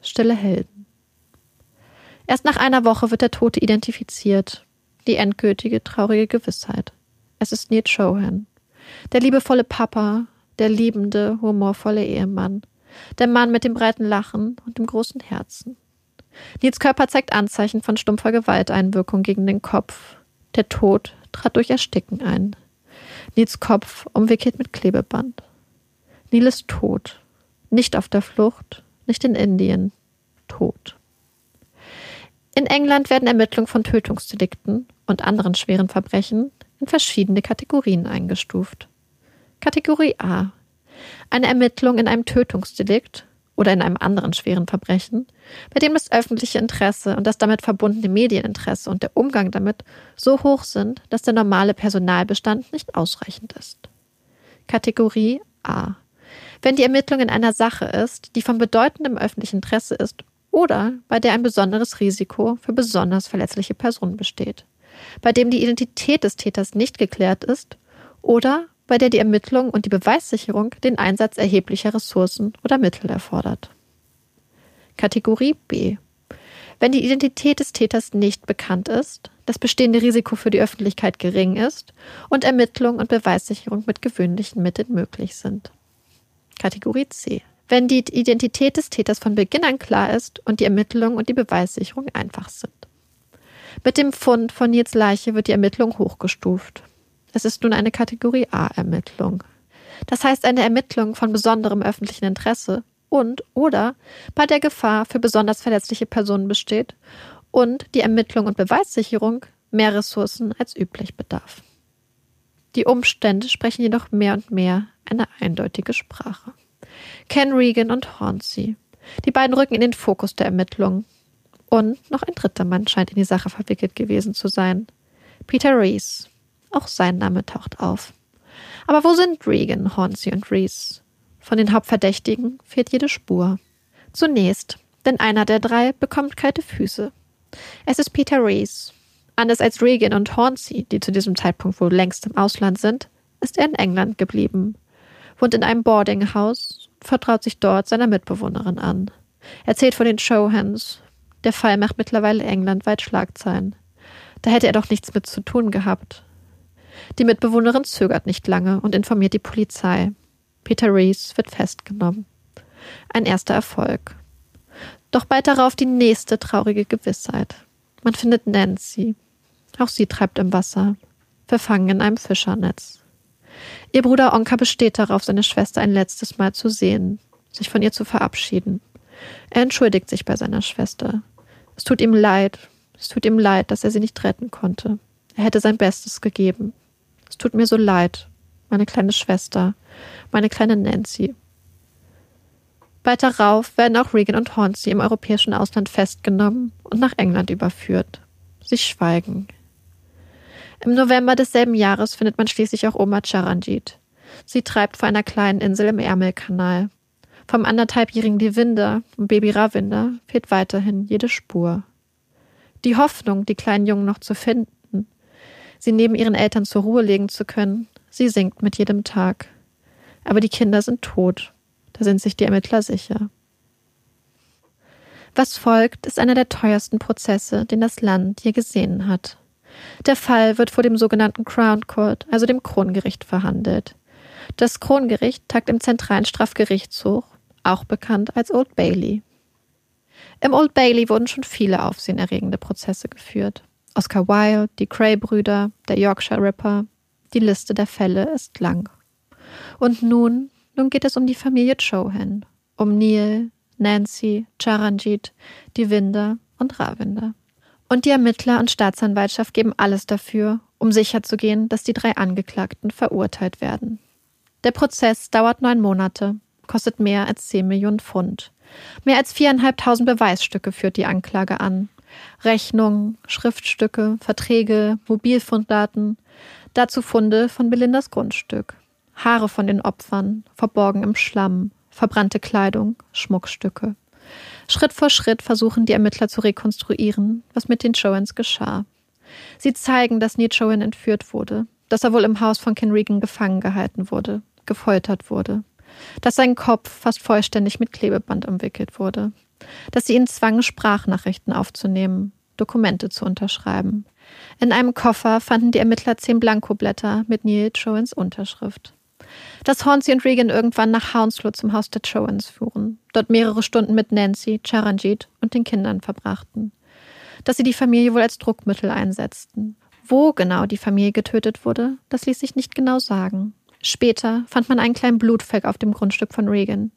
stille Helden. Erst nach einer Woche wird der Tote identifiziert. Die endgültige, traurige Gewissheit. Es ist Neil Chohan. Der liebevolle Papa, der liebende, humorvolle Ehemann. Der Mann mit dem breiten Lachen und dem großen Herzen. Nils Körper zeigt Anzeichen von stumpfer Gewalteinwirkung gegen den Kopf. Der Tod trat durch Ersticken ein. Nils Kopf umwickelt mit Klebeband. Neil ist tot. Nicht auf der Flucht, nicht in Indien. Tot. In England werden Ermittlungen von Tötungsdelikten und anderen schweren Verbrechen in verschiedene Kategorien eingestuft. Kategorie A. Eine Ermittlung in einem Tötungsdelikt oder in einem anderen schweren Verbrechen, bei dem das öffentliche Interesse und das damit verbundene Medieninteresse und der Umgang damit so hoch sind, dass der normale Personalbestand nicht ausreichend ist. Kategorie A wenn die Ermittlung in einer Sache ist, die von bedeutendem öffentlichen Interesse ist oder bei der ein besonderes Risiko für besonders verletzliche Personen besteht, bei dem die Identität des Täters nicht geklärt ist oder bei der die Ermittlung und die Beweissicherung den Einsatz erheblicher Ressourcen oder Mittel erfordert. Kategorie B. Wenn die Identität des Täters nicht bekannt ist, das bestehende Risiko für die Öffentlichkeit gering ist und Ermittlung und Beweissicherung mit gewöhnlichen Mitteln möglich sind. Kategorie C. Wenn die Identität des Täters von Beginn an klar ist und die Ermittlung und die Beweissicherung einfach sind. Mit dem Fund von Nils Leiche wird die Ermittlung hochgestuft. Es ist nun eine Kategorie A-Ermittlung. Das heißt eine Ermittlung von besonderem öffentlichen Interesse und oder bei der Gefahr für besonders verletzliche Personen besteht und die Ermittlung und Beweissicherung mehr Ressourcen als üblich bedarf. Die Umstände sprechen jedoch mehr und mehr eine eindeutige Sprache. Ken Regan und Hornsey. Die beiden rücken in den Fokus der Ermittlungen. Und noch ein dritter Mann scheint in die Sache verwickelt gewesen zu sein. Peter Rees. Auch sein Name taucht auf. Aber wo sind Regan, Hornsey und Rees? Von den Hauptverdächtigen fehlt jede Spur. Zunächst, denn einer der drei bekommt kalte Füße. Es ist Peter Rees. Anders als Regan und Hornsey, die zu diesem Zeitpunkt wohl längst im Ausland sind, ist er in England geblieben, wohnt in einem Boardinghaus, vertraut sich dort seiner Mitbewohnerin an. Erzählt von den Showhands. Der Fall macht mittlerweile englandweit Schlagzeilen. Da hätte er doch nichts mit zu tun gehabt. Die Mitbewohnerin zögert nicht lange und informiert die Polizei. Peter Rees wird festgenommen. Ein erster Erfolg. Doch bald darauf die nächste traurige Gewissheit. Man findet Nancy. Auch sie treibt im Wasser, verfangen in einem Fischernetz. Ihr Bruder Onka besteht darauf, seine Schwester ein letztes Mal zu sehen, sich von ihr zu verabschieden. Er entschuldigt sich bei seiner Schwester. Es tut ihm leid, es tut ihm leid, dass er sie nicht retten konnte. Er hätte sein Bestes gegeben. Es tut mir so leid, meine kleine Schwester, meine kleine Nancy. Bald darauf werden auch Regan und Hornsey im europäischen Ausland festgenommen und nach England überführt. Sie schweigen. Im November desselben Jahres findet man schließlich auch Oma Charanjit. Sie treibt vor einer kleinen Insel im Ärmelkanal. Vom anderthalbjährigen Devinder und Baby Ravinder fehlt weiterhin jede Spur. Die Hoffnung, die kleinen Jungen noch zu finden, sie neben ihren Eltern zur Ruhe legen zu können, sie sinkt mit jedem Tag. Aber die Kinder sind tot. Da sind sich die Ermittler sicher. Was folgt, ist einer der teuersten Prozesse, den das Land je gesehen hat. Der Fall wird vor dem sogenannten Crown Court, also dem Krongericht, verhandelt. Das Krongericht tagt im zentralen Strafgerichtshof, auch bekannt als Old Bailey. Im Old Bailey wurden schon viele aufsehenerregende Prozesse geführt. Oscar Wilde, die Cray-Brüder, der Yorkshire Ripper. Die Liste der Fälle ist lang. Und nun, nun geht es um die Familie Chohan, um Neil, Nancy, Charanjit, Divinder und Ravinder. Und die Ermittler und Staatsanwaltschaft geben alles dafür, um sicherzugehen, dass die drei Angeklagten verurteilt werden. Der Prozess dauert neun Monate, kostet mehr als zehn Millionen Pfund. Mehr als viereinhalbtausend Beweisstücke führt die Anklage an. Rechnungen, Schriftstücke, Verträge, Mobilfunddaten, dazu Funde von Belindas Grundstück. Haare von den Opfern, verborgen im Schlamm, verbrannte Kleidung, Schmuckstücke. Schritt vor Schritt versuchen die Ermittler zu rekonstruieren, was mit den Joans geschah. Sie zeigen, dass Neil Joan entführt wurde, dass er wohl im Haus von Ken Regan gefangen gehalten wurde, gefoltert wurde, dass sein Kopf fast vollständig mit Klebeband umwickelt wurde, dass sie ihn zwangen, Sprachnachrichten aufzunehmen, Dokumente zu unterschreiben. In einem Koffer fanden die Ermittler zehn Blankoblätter mit Neil Joans Unterschrift dass Hornsey und Regan irgendwann nach Hounslow zum Haus der Chowans fuhren, dort mehrere Stunden mit Nancy, Charanjit und den Kindern verbrachten. Dass sie die Familie wohl als Druckmittel einsetzten. Wo genau die Familie getötet wurde, das ließ sich nicht genau sagen. Später fand man einen kleinen Blutfleck auf dem Grundstück von Regan.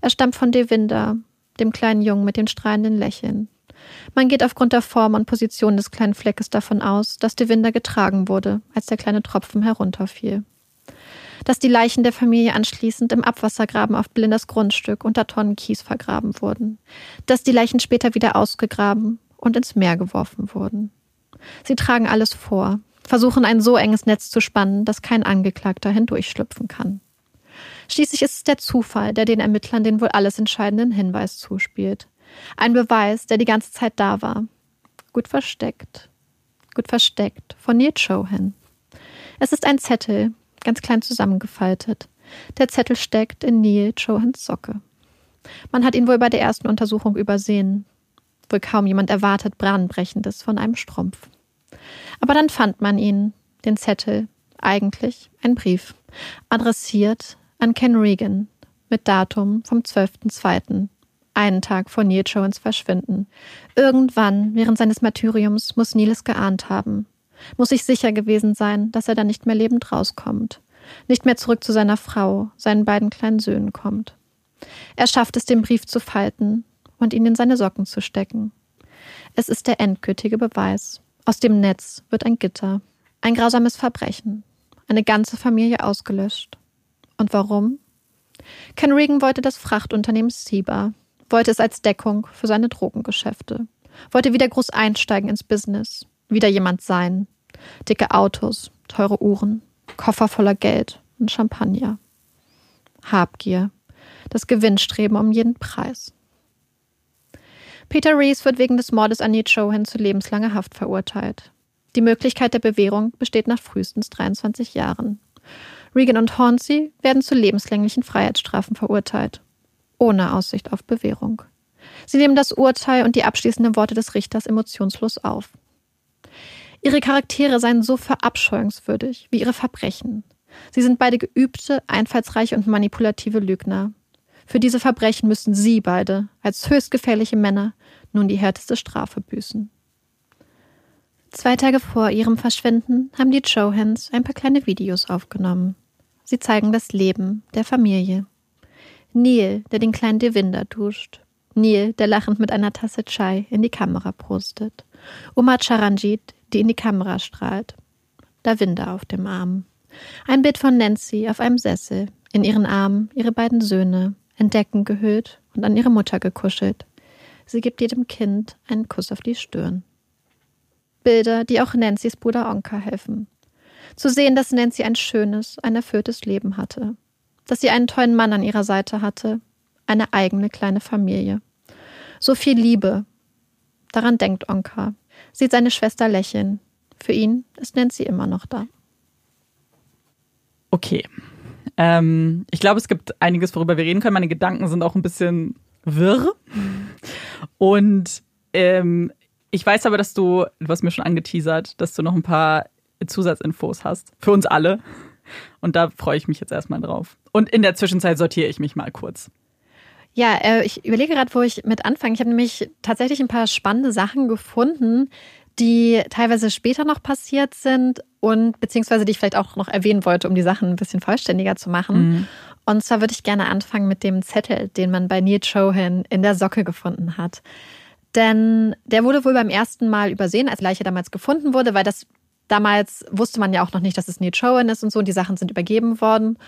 Er stammt von Devinda, dem kleinen Jungen mit den strahlenden Lächeln. Man geht aufgrund der Form und Position des kleinen Fleckes davon aus, dass Devinda getragen wurde, als der kleine Tropfen herunterfiel dass die Leichen der Familie anschließend im Abwassergraben auf Belindas Grundstück unter Tonnen Kies vergraben wurden, dass die Leichen später wieder ausgegraben und ins Meer geworfen wurden. Sie tragen alles vor, versuchen ein so enges Netz zu spannen, dass kein Angeklagter hindurchschlüpfen kann. Schließlich ist es der Zufall, der den Ermittlern den wohl alles entscheidenden Hinweis zuspielt. Ein Beweis, der die ganze Zeit da war. Gut versteckt. Gut versteckt von Neil Chohan. Es ist ein Zettel, ganz klein zusammengefaltet. Der Zettel steckt in Neil Johans Socke. Man hat ihn wohl bei der ersten Untersuchung übersehen. Wohl kaum jemand erwartet Brandbrechendes von einem Strumpf. Aber dann fand man ihn, den Zettel, eigentlich ein Brief, adressiert an Ken Regan, mit Datum vom 12.02., einen Tag vor Neil Johans Verschwinden. Irgendwann während seines Martyriums muss Neil es geahnt haben, muss sich sicher gewesen sein, dass er da nicht mehr lebend rauskommt, nicht mehr zurück zu seiner Frau, seinen beiden kleinen Söhnen kommt. Er schafft es, den Brief zu falten und ihn in seine Socken zu stecken. Es ist der endgültige Beweis. Aus dem Netz wird ein Gitter. Ein grausames Verbrechen. Eine ganze Familie ausgelöscht. Und warum? Ken Regan wollte das Frachtunternehmen Seba, wollte es als Deckung für seine Drogengeschäfte, wollte wieder groß einsteigen ins Business, wieder jemand sein. Dicke Autos, teure Uhren, Koffer voller Geld und Champagner. Habgier, das Gewinnstreben um jeden Preis. Peter Rees wird wegen des Mordes an Chohan zu lebenslanger Haft verurteilt. Die Möglichkeit der Bewährung besteht nach frühestens 23 Jahren. Regan und Hornsey werden zu lebenslänglichen Freiheitsstrafen verurteilt, ohne Aussicht auf Bewährung. Sie nehmen das Urteil und die abschließenden Worte des Richters emotionslos auf. Ihre Charaktere seien so verabscheuungswürdig wie ihre Verbrechen. Sie sind beide geübte, einfallsreiche und manipulative Lügner. Für diese Verbrechen müssen sie beide, als höchst gefährliche Männer, nun die härteste Strafe büßen. Zwei Tage vor ihrem Verschwinden haben die Johans ein paar kleine Videos aufgenommen. Sie zeigen das Leben der Familie. Neil, der den kleinen Devinder duscht. Neil, der lachend mit einer Tasse Chai in die Kamera prostet. Oma Charanjit, die in die Kamera strahlt. Davinder auf dem Arm. Ein Bild von Nancy auf einem Sessel. In ihren Armen ihre beiden Söhne, entdecken gehüllt und an ihre Mutter gekuschelt. Sie gibt jedem Kind einen Kuss auf die Stirn. Bilder, die auch Nancy's Bruder Onka helfen. Zu sehen, dass Nancy ein schönes, ein erfülltes Leben hatte. Dass sie einen tollen Mann an ihrer Seite hatte. Eine eigene kleine Familie. So viel Liebe. Daran denkt Onka. Sieht seine Schwester lächeln. Für ihn ist Nancy immer noch da. Okay. Ähm, ich glaube, es gibt einiges, worüber wir reden können. Meine Gedanken sind auch ein bisschen wirr. Und ähm, ich weiß aber, dass du, du hast mir schon angeteasert, dass du noch ein paar Zusatzinfos hast. Für uns alle. Und da freue ich mich jetzt erstmal drauf. Und in der Zwischenzeit sortiere ich mich mal kurz. Ja, äh, ich überlege gerade, wo ich mit anfange. Ich habe nämlich tatsächlich ein paar spannende Sachen gefunden, die teilweise später noch passiert sind und beziehungsweise die ich vielleicht auch noch erwähnen wollte, um die Sachen ein bisschen vollständiger zu machen. Mhm. Und zwar würde ich gerne anfangen mit dem Zettel, den man bei Neil Chohan in der Socke gefunden hat. Denn der wurde wohl beim ersten Mal übersehen, als Leiche damals gefunden wurde, weil das damals wusste man ja auch noch nicht, dass es Neil Chohan ist und so. Die Sachen sind übergeben worden.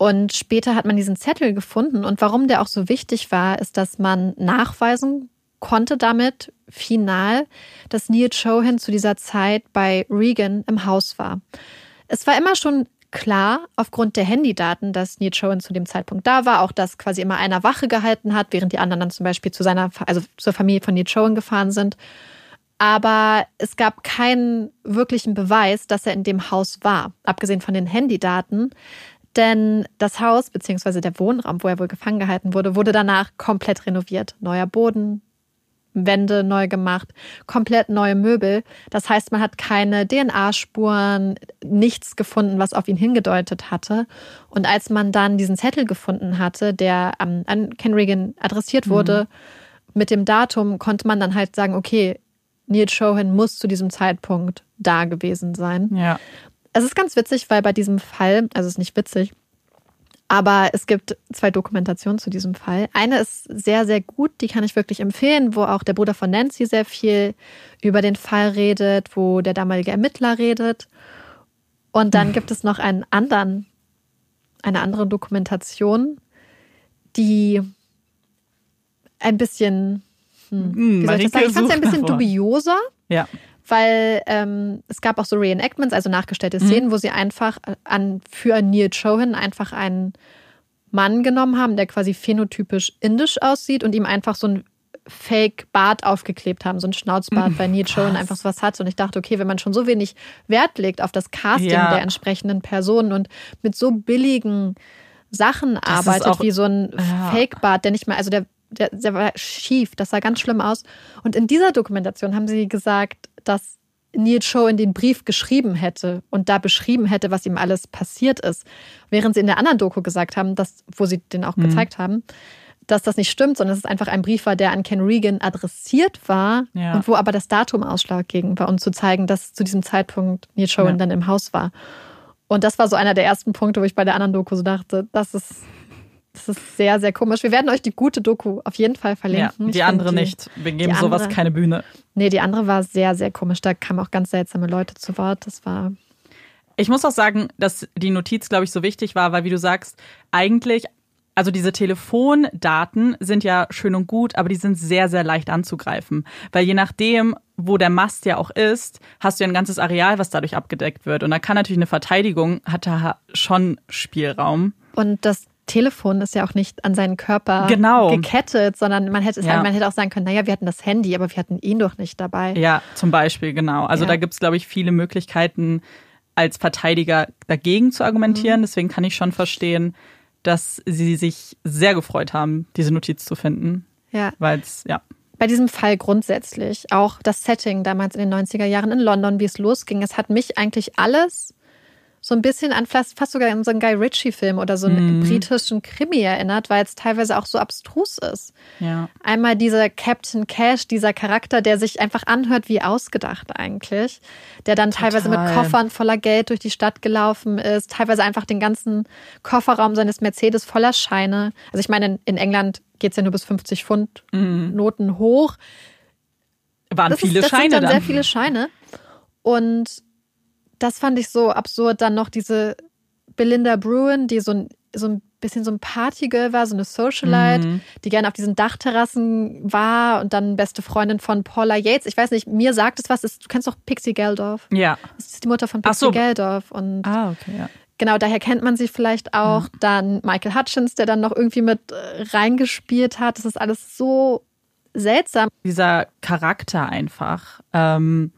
Und später hat man diesen Zettel gefunden. Und warum der auch so wichtig war, ist, dass man nachweisen konnte damit final, dass Neil Chohan zu dieser Zeit bei Regan im Haus war. Es war immer schon klar, aufgrund der Handydaten, dass Neil Chohan zu dem Zeitpunkt da war, auch dass quasi immer einer Wache gehalten hat, während die anderen dann zum Beispiel zu seiner, also zur Familie von Neil Chohan gefahren sind. Aber es gab keinen wirklichen Beweis, dass er in dem Haus war, abgesehen von den Handydaten. Denn das Haus, beziehungsweise der Wohnraum, wo er wohl gefangen gehalten wurde, wurde danach komplett renoviert. Neuer Boden, Wände neu gemacht, komplett neue Möbel. Das heißt, man hat keine DNA-Spuren, nichts gefunden, was auf ihn hingedeutet hatte. Und als man dann diesen Zettel gefunden hatte, der an Ken Regan adressiert mhm. wurde, mhm. mit dem Datum, konnte man dann halt sagen, okay, Neil Chohan muss zu diesem Zeitpunkt da gewesen sein. Ja. Es ist ganz witzig, weil bei diesem Fall, also es ist nicht witzig, aber es gibt zwei Dokumentationen zu diesem Fall. Eine ist sehr, sehr gut, die kann ich wirklich empfehlen, wo auch der Bruder von Nancy sehr viel über den Fall redet, wo der damalige Ermittler redet. Und dann gibt es noch einen anderen, eine andere Dokumentation, die ein bisschen, hm, wie soll ich das sagen? Ich fand es ein bisschen dubioser. Ja weil ähm, es gab auch so Reenactments, also nachgestellte mhm. Szenen, mhm. wo sie einfach an für Neil Chohan einfach einen Mann genommen haben, der quasi phänotypisch indisch aussieht und ihm einfach so ein Fake-Bart aufgeklebt haben, so ein Schnauzbart, weil Neil Schoen einfach sowas hat. Und ich dachte, okay, wenn man schon so wenig Wert legt auf das Casting Ja. der entsprechenden Personen und mit so billigen Sachen arbeitet, auch- wie so ein Ja. Fake-Bart, der nicht mal, also der, der, der war schief, das sah ganz schlimm aus. Und in dieser Dokumentation haben sie gesagt, dass Neil Schoen den Brief geschrieben hätte und da beschrieben hätte, was ihm alles passiert ist. Während sie in der anderen Doku gesagt haben, dass, wo sie den auch gezeigt haben, dass das nicht stimmt, sondern dass es einfach ein Brief war, der an Ken Regan adressiert war Ja. und wo aber das Datum ausschlaggebend war, um zu zeigen, dass zu diesem Zeitpunkt Neil Schoen Ja. dann im Haus war. Und das war so einer der ersten Punkte, wo ich bei der anderen Doku so dachte, das ist, das ist sehr, sehr komisch. Wir werden euch die gute Doku auf jeden Fall Ja, verlinken. Ich die finde andere die- nicht. Wir geben sowas andere- keine Bühne. Nee, die andere war sehr, sehr komisch. Da kamen auch ganz seltsame Leute zu Wort. Das war. Ich muss auch sagen, dass die Notiz, glaube ich, so wichtig war, weil wie du sagst, eigentlich, also diese Telefondaten sind ja schön und gut, aber die sind sehr, sehr leicht anzugreifen. Weil je nachdem, wo der Mast ja auch ist, hast du ja ein ganzes Areal, was dadurch abgedeckt wird. Und da kann natürlich eine Verteidigung, hat da schon Spielraum. Und das Telefon ist ja auch nicht an seinen Körper Genau. gekettet, sondern man hätte, es Ja. man hätte auch sagen können, naja, wir hatten das Handy, aber wir hatten ihn doch nicht dabei. Ja, zum Beispiel, genau. Also Ja. da gibt's glaube ich, viele Möglichkeiten, als Verteidiger dagegen zu argumentieren. Deswegen kann ich schon verstehen, dass sie sich sehr gefreut haben, diese Notiz zu finden. Ja. Weil es, ja. Bei diesem Fall grundsätzlich, auch das Setting damals in den 90er Jahren in London, wie es losging, es hat mich eigentlich alles so ein bisschen an fast, fast sogar in so einen Guy Ritchie-Film oder so einen britischen Krimi erinnert, weil es teilweise auch so abstrus ist. Ja. Einmal dieser Captain Cash, dieser Charakter, der sich einfach anhört wie ausgedacht eigentlich, der dann teilweise mit. Koffern voller Geld durch die Stadt gelaufen ist, teilweise einfach den ganzen Kofferraum seines Mercedes voller Scheine. Also ich meine, in- England geht's ja nur bis 50 Pfund Noten hoch. Waren Das, viele ist, das Scheine sind dann dann. sehr viele Scheine. Und das fand ich so absurd. Dann noch diese Belinda Bruin, die so ein, so ein bisschen so ein Partygirl war, so eine Socialite, Mhm. die gerne auf diesen Dachterrassen war und dann beste Freundin von Paula Yates. Ich weiß nicht, mir sagt es was. Ist, du kennst doch Pixie Geldorf. Ja. Das ist die Mutter von Pixie so. Geldorf. Und Ah, okay, ja. genau daher kennt man sie vielleicht auch. Dann Michael Hutchins, der dann noch irgendwie mit äh, reingespielt hat. Das ist alles so seltsam. Dieser Charakter einfach ähm,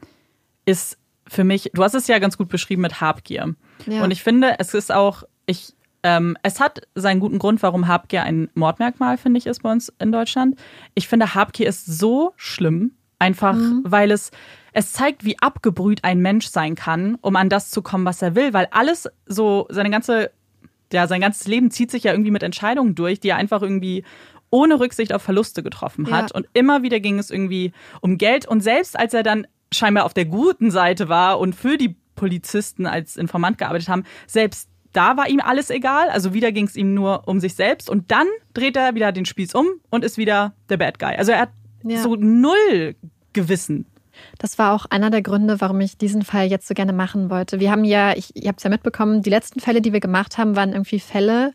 ist für mich, du hast es ja ganz gut beschrieben mit Habgier. Ja. Und ich finde, es ist auch, ich, ähm, es hat seinen guten Grund, warum Habgier ein Mordmerkmal, finde ich, ist bei uns in Deutschland. Ich finde, Habgier ist so schlimm, einfach weil es, es zeigt, wie abgebrüht ein Mensch sein kann, um an das zu kommen, was er will, weil alles so, seine ganze, ja, sein ganzes Leben zieht sich ja irgendwie mit Entscheidungen durch, die er einfach irgendwie ohne Rücksicht auf Verluste getroffen hat. Ja. Und immer wieder ging es irgendwie um Geld. Und selbst als er dann scheinbar auf der guten Seite war und für die Polizisten als Informant gearbeitet haben, selbst da war ihm alles egal. Also wieder ging es ihm nur um sich selbst. Und dann dreht er wieder den Spieß um und ist wieder der Bad Guy. Also er hat Ja. so null Gewissen. Das war auch einer der Gründe, warum ich diesen Fall jetzt so gerne machen wollte. Wir haben ja, ich, ihr habt es ja mitbekommen, die letzten Fälle, die wir gemacht haben, waren irgendwie Fälle,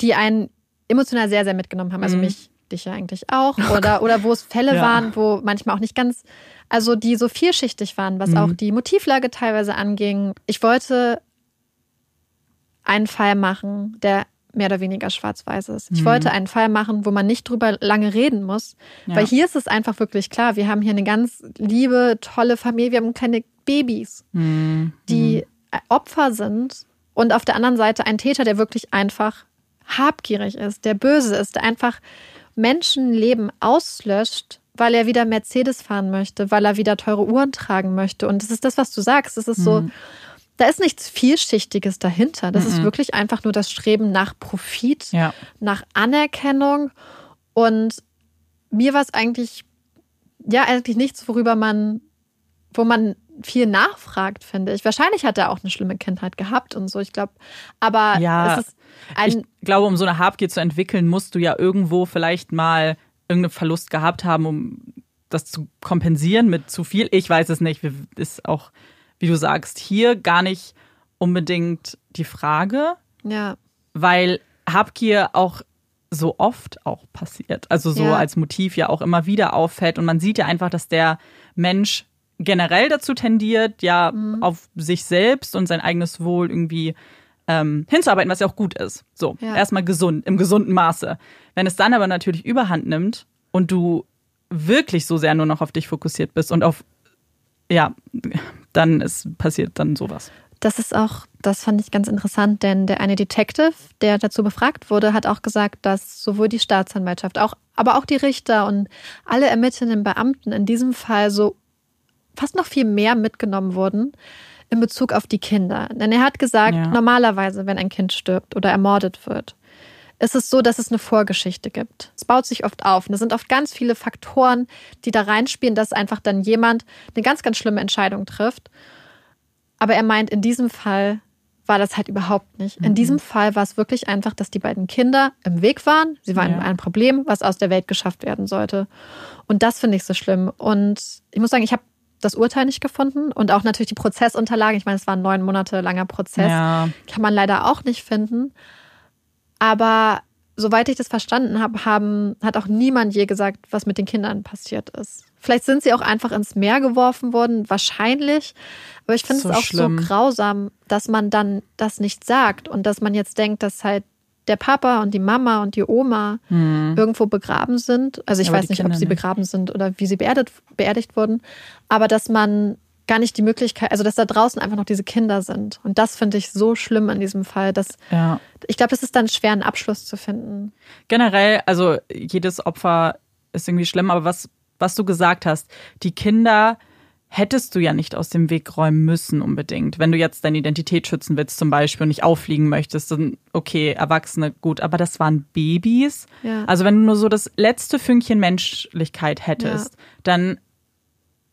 die einen emotional sehr, sehr mitgenommen haben. Also mich, dich ja eigentlich auch. Oder, oder wo es Fälle Ja. waren, wo manchmal auch nicht ganz, also die so vielschichtig waren, was auch die Motivlage teilweise anging. Ich wollte einen Fall machen, der mehr oder weniger schwarz-weiß ist. Ich wollte einen Fall machen, wo man nicht drüber lange reden muss. Ja. Weil hier ist es einfach wirklich klar, wir haben hier eine ganz liebe, tolle Familie, wir haben kleine Babys, die Opfer sind und auf der anderen Seite ein Täter, der wirklich einfach habgierig ist, der böse ist, der einfach Menschenleben auslöscht, weil er wieder Mercedes fahren möchte, weil er wieder teure Uhren tragen möchte. Und das ist das, was du sagst. Es ist so, da ist nichts Vielschichtiges dahinter. Das ist wirklich einfach nur das Streben nach Profit, Ja. nach Anerkennung. Und mir war es eigentlich, ja, eigentlich nichts, worüber man, wo man viel nachfragt, finde ich. Wahrscheinlich hat er auch eine schlimme Kindheit gehabt und so, ich glaube. Aber Ja, es ist ein, ich glaube, um so eine Habgier zu entwickeln, musst du ja irgendwo vielleicht mal irgendeinen Verlust gehabt haben, um das zu kompensieren mit zu viel. Ich weiß es nicht. Ist auch, wie du sagst, hier gar nicht unbedingt die Frage, ja, weil Habgier auch so oft auch passiert. Also so Ja. als Motiv ja auch immer wieder auffällt. Und man sieht ja einfach, dass der Mensch generell dazu tendiert, ja, Mhm. auf sich selbst und sein eigenes Wohl irgendwie ähm, hinzuarbeiten, was ja auch gut ist. So, Ja. erstmal gesund, im gesunden Maße. Wenn es dann aber natürlich überhand nimmt und du wirklich so sehr nur noch auf dich fokussiert bist und auf, ja, dann ist passiert dann sowas. Das ist auch, das fand ich ganz interessant, denn der eine Detective, der dazu befragt wurde, hat auch gesagt, dass sowohl die Staatsanwaltschaft, auch, aber auch die Richter und alle ermittelnden Beamten in diesem Fall so fast noch viel mehr mitgenommen wurden in Bezug auf die Kinder. Denn er hat gesagt, ja. normalerweise, wenn ein Kind stirbt oder ermordet wird, ist es so, dass es eine Vorgeschichte gibt. Es baut sich oft auf. Und es sind oft ganz viele Faktoren, die da reinspielen, dass einfach dann jemand eine ganz, ganz schlimme Entscheidung trifft. Aber er meint, in diesem Fall war das halt überhaupt nicht. In mhm. diesem Fall war es wirklich einfach, dass die beiden Kinder im Weg waren. Sie waren ja. ein Problem, was aus der Welt geschafft werden sollte. Und das finde ich so schlimm. Und ich muss sagen, ich habe das Urteil nicht gefunden und auch natürlich die Prozessunterlagen. Ich meine, es war ein neun Monate langer Prozess. Ja. Kann man leider auch nicht finden. Aber soweit ich das verstanden habe, haben, hat auch niemand je gesagt, was mit den Kindern passiert ist. Vielleicht sind sie auch einfach ins Meer geworfen worden, wahrscheinlich. Aber ich finde so es auch schlimm. so grausam, dass man dann das nicht sagt und dass man jetzt denkt, dass halt der Papa und die Mama und die Oma hm. irgendwo begraben sind. Also ich aber weiß nicht, Kinder ob sie nicht. begraben sind oder wie sie beerdigt, beerdigt wurden. Aber dass man gar nicht die Möglichkeit, also dass da draußen einfach noch diese Kinder sind. Und das finde ich so schlimm an diesem Fall, dass ja. ich glaube, es ist dann schwer, einen Abschluss zu finden. Generell, also jedes Opfer ist irgendwie schlimm, aber was, was du gesagt hast, die Kinder hättest du ja nicht aus dem Weg räumen müssen unbedingt. Wenn du jetzt deine Identität schützen willst zum Beispiel und nicht auffliegen möchtest, dann okay, Erwachsene, gut, aber das waren Babys. Ja. Also wenn du nur so das letzte Fünkchen Menschlichkeit hättest, ja. dann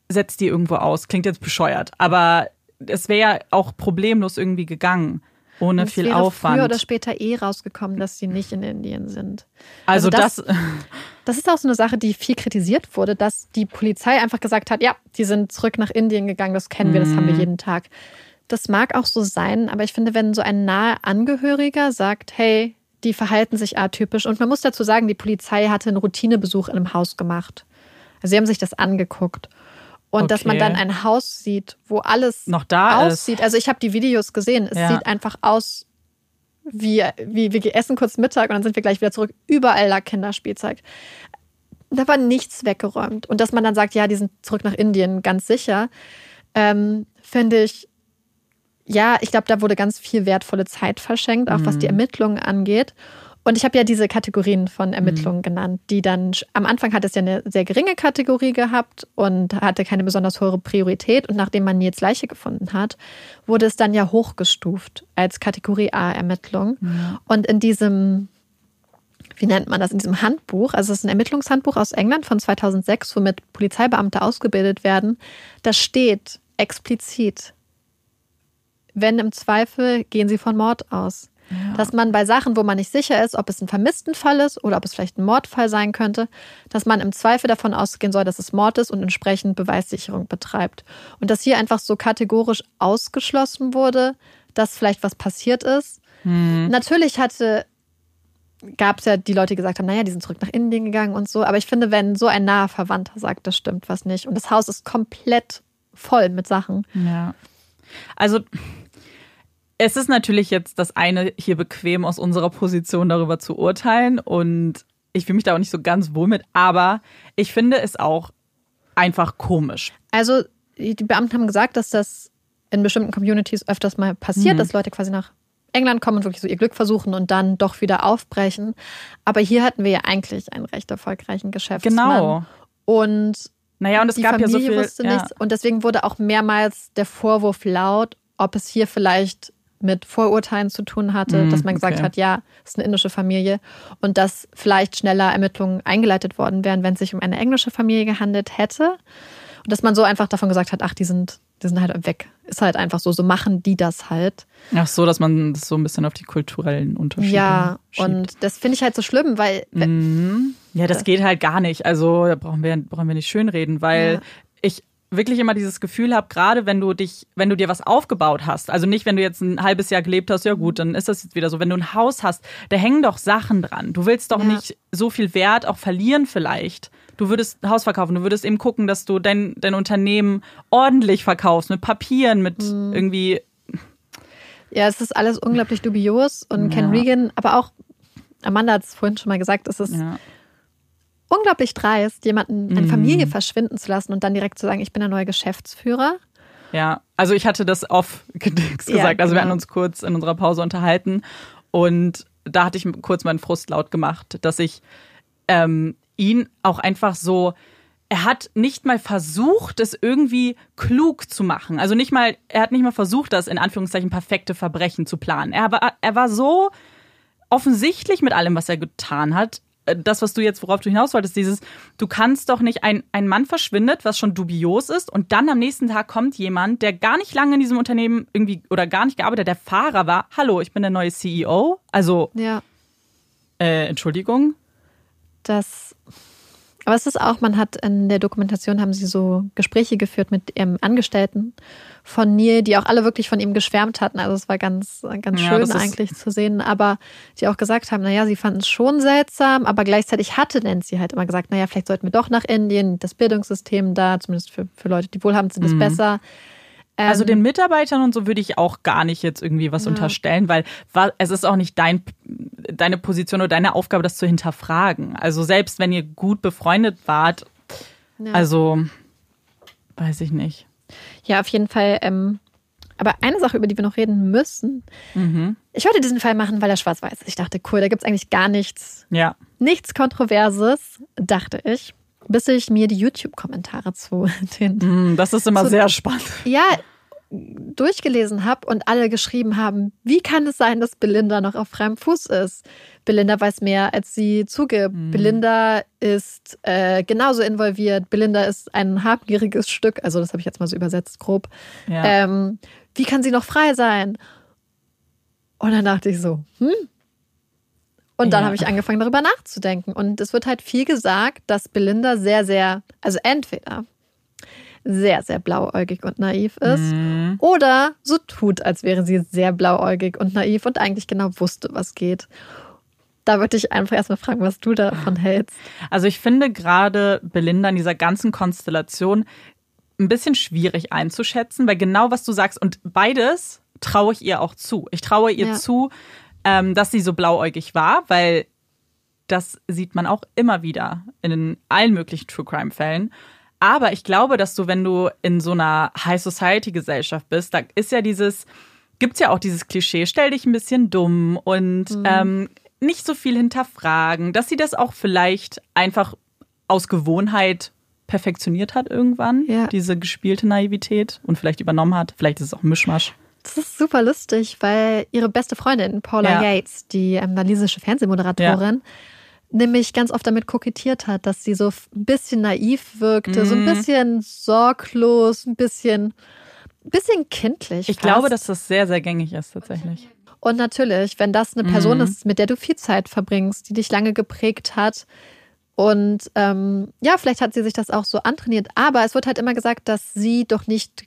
setzt die irgendwo aus. Klingt jetzt bescheuert, aber es wäre ja auch problemlos irgendwie gegangen. Ohne und viel Aufwand. Früher oder später eh rausgekommen, dass sie nicht in Indien sind. Also, also das, das, das ist auch so eine Sache, die viel kritisiert wurde, dass die Polizei einfach gesagt hat, ja, die sind zurück nach Indien gegangen, das kennen wir, das haben wir mhm. jeden Tag. Das mag auch so sein, aber ich finde, wenn so ein nahe Angehöriger sagt, hey, die verhalten sich atypisch und man muss dazu sagen, die Polizei hatte einen Routinebesuch in einem Haus gemacht. Also sie haben sich das angeguckt. Und okay. dass man dann ein Haus sieht, wo alles noch da aussieht. Ist. Also ich habe die Videos gesehen. Es ja. sieht einfach aus wie, wie wir essen kurz Mittag und dann sind wir gleich wieder zurück. Überall lag Kinderspielzeug. Da war nichts weggeräumt. Und dass man dann sagt, ja, die sind zurück nach Indien, ganz sicher, ähm, finde ich, ja, ich glaube, da wurde ganz viel wertvolle Zeit verschenkt, auch mhm. was die mhm. Ermittlungen angeht. Und ich habe ja diese Kategorien von Ermittlungen mhm. genannt, die dann am Anfang hat es ja eine sehr geringe Kategorie gehabt und hatte keine besonders hohe Priorität. Und nachdem man jetzt Leiche gefunden hat, wurde es dann ja hochgestuft als Kategorie A Ermittlung. Mhm. Und in diesem wie nennt man das, in diesem Handbuch, also es ist ein Ermittlungshandbuch aus England von 2006, womit Polizeibeamte ausgebildet werden, da steht explizit, wenn im Zweifel, gehen Sie von Mord aus. Dass man bei Sachen, wo man nicht sicher ist, ob es ein Vermisstenfall ist oder ob es vielleicht ein Mordfall sein könnte, dass man im Zweifel davon ausgehen soll, dass es Mord ist und entsprechend Beweissicherung betreibt. Und dass hier einfach so kategorisch ausgeschlossen wurde, dass vielleicht was passiert ist. Mhm. Natürlich hatte gab es ja die Leute, die gesagt haben, naja, die sind zurück nach Indien gegangen und so. Aber ich finde, wenn so ein naher Verwandter sagt, das stimmt was nicht. Und das Haus ist komplett voll mit Sachen. Ja. Also es ist natürlich jetzt das eine, hier bequem aus unserer Position darüber zu urteilen und ich fühle mich da auch nicht so ganz wohl mit, aber ich finde es auch einfach komisch. Also die Beamten haben gesagt, dass das in bestimmten Communities öfters mal passiert, mhm. dass Leute quasi nach England kommen und wirklich so ihr Glück versuchen und dann doch wieder aufbrechen. Aber hier hatten wir ja eigentlich einen recht erfolgreichen Geschäftsmann. Genau. Und naja, und es gab Familie ja so viel. Wusste ja. nichts. Und deswegen wurde auch mehrmals der Vorwurf laut, ob es hier vielleicht mit Vorurteilen zu tun hatte, mm, dass man gesagt okay. hat, ja, es ist eine indische Familie und dass vielleicht schneller Ermittlungen eingeleitet worden wären, wenn es sich um eine englische Familie gehandelt hätte. Und dass man so einfach davon gesagt hat, ach, die sind, die sind halt weg. Ist halt einfach so, so machen die das halt. Ach so, dass man das so ein bisschen auf die kulturellen Unterschiede Ja, schiebt. und das finde ich halt so schlimm, weil. Mhm. Ja, das, das geht halt gar nicht. Also da brauchen wir, brauchen wir nicht schönreden, weil ja. ich wirklich immer dieses Gefühl habe, gerade wenn du dich, wenn du dir was aufgebaut hast, also nicht, wenn du jetzt ein halbes Jahr gelebt hast, ja gut, dann ist das jetzt wieder so. Wenn du ein Haus hast, da hängen doch Sachen dran. Du willst doch ja. nicht so viel Wert auch verlieren vielleicht. Du würdest ein Haus verkaufen, du würdest eben gucken, dass du dein, dein Unternehmen ordentlich verkaufst, mit Papieren, mit mhm. irgendwie. Ja, es ist alles unglaublich dubios und ja. Ken Regan, aber auch Amanda hat es vorhin schon mal gesagt, es ist ja unglaublich dreist, jemanden, eine Mhm. Familie verschwinden zu lassen und dann direkt zu sagen, ich bin der neue Geschäftsführer. Ja, also ich hatte das off gesagt. Ja, also wir genau. hatten uns kurz in unserer Pause unterhalten und da hatte ich kurz meinen Frust laut gemacht, dass ich ähm, ihn auch einfach so, er hat nicht mal versucht, es irgendwie klug zu machen. Also nicht mal, er hat nicht mal versucht, das in Anführungszeichen perfekte Verbrechen zu planen. Er war, er war so offensichtlich mit allem, was er getan hat. Äh, Das, was du jetzt, worauf du hinaus wolltest, dieses, du kannst doch nicht, ein, ein Mann verschwindet, was schon dubios ist, und dann am nächsten Tag kommt jemand, der gar nicht lange in diesem Unternehmen irgendwie oder gar nicht gearbeitet, der Fahrer war, hallo, ich bin der neue CEO. Also, Ja, äh, Entschuldigung. das. Aber es ist auch, man hat in der Dokumentation haben sie so Gespräche geführt mit ihrem Angestellten von Neil, die auch alle wirklich von ihm geschwärmt hatten. Also es war ganz, ganz Ja, schön eigentlich zu sehen. Aber die auch gesagt haben, naja, sie fanden es schon seltsam, aber gleichzeitig hatte Nancy halt immer gesagt, naja, vielleicht sollten wir doch nach Indien, das Bildungssystem da, zumindest für, für Leute, die wohlhabend sind, ist Mhm. besser. Ähm, Also den Mitarbeitern und so würde ich auch gar nicht jetzt irgendwie was Ja. unterstellen, weil es ist auch nicht dein, deine Position oder deine Aufgabe, das zu hinterfragen. Also selbst wenn ihr gut befreundet wart, ja. also weiß ich nicht. Ja, auf jeden Fall. Ähm, aber eine Sache, über die wir noch reden müssen. Mhm. Ich wollte diesen Fall machen, weil er schwarz-weiß ist. Ich dachte, cool, da gibt es eigentlich gar nichts, Ja. nichts Kontroverses, dachte ich. Bis ich mir die YouTube-Kommentare zu den Mm, Das ist immer So- sehr spannend. ja, durchgelesen habe und alle geschrieben haben, wie kann es sein, dass Belinda noch auf freiem Fuß ist? Belinda weiß mehr, als sie zugibt. Mhm. Belinda ist äh, genauso involviert. Belinda ist ein habgieriges Stück. Also das habe ich jetzt mal so übersetzt, grob. Ja. Ähm, wie kann sie noch frei sein? Und dann dachte ich so, hm? Und dann Ja. habe ich angefangen, darüber nachzudenken. Und es wird halt viel gesagt, dass Belinda sehr, sehr, also entweder sehr, sehr blauäugig und naiv ist Mhm. oder so tut, als wäre sie sehr blauäugig und naiv und eigentlich genau wusste, was geht. Da würde ich einfach erstmal fragen, was du davon hältst. Also ich finde gerade Belinda in dieser ganzen Konstellation ein bisschen schwierig einzuschätzen, weil genau was du sagst und beides traue ich ihr auch zu. Ich traue ihr Ja. zu, ähm, dass sie so blauäugig war, weil das sieht man auch immer wieder in allen möglichen True Crime Fällen. Aber ich glaube, dass du, wenn du in so einer High Society Gesellschaft bist, da ist ja dieses, gibt's ja auch dieses Klischee, stell dich ein bisschen dumm und ähm, nicht so viel hinterfragen, dass sie das auch vielleicht einfach aus Gewohnheit perfektioniert hat irgendwann, Ja. diese gespielte Naivität und vielleicht übernommen hat. Vielleicht ist es auch ein Mischmasch. Das ist super lustig, weil ihre beste Freundin, Paula Ja. Yates, die ähm, walisische Fernsehmoderatorin, nämlich ganz oft damit kokettiert hat, dass sie so ein bisschen naiv wirkte, so ein Mhm. bisschen sorglos, ein bisschen, bisschen kindlich. Ich fast. glaube, dass das sehr, sehr gängig ist tatsächlich. Und natürlich, wenn das eine Person Mhm. ist, mit der du viel Zeit verbringst, die dich lange geprägt hat. Und ähm, ja, vielleicht hat sie sich das auch so antrainiert. Aber es wird halt immer gesagt, dass sie doch nicht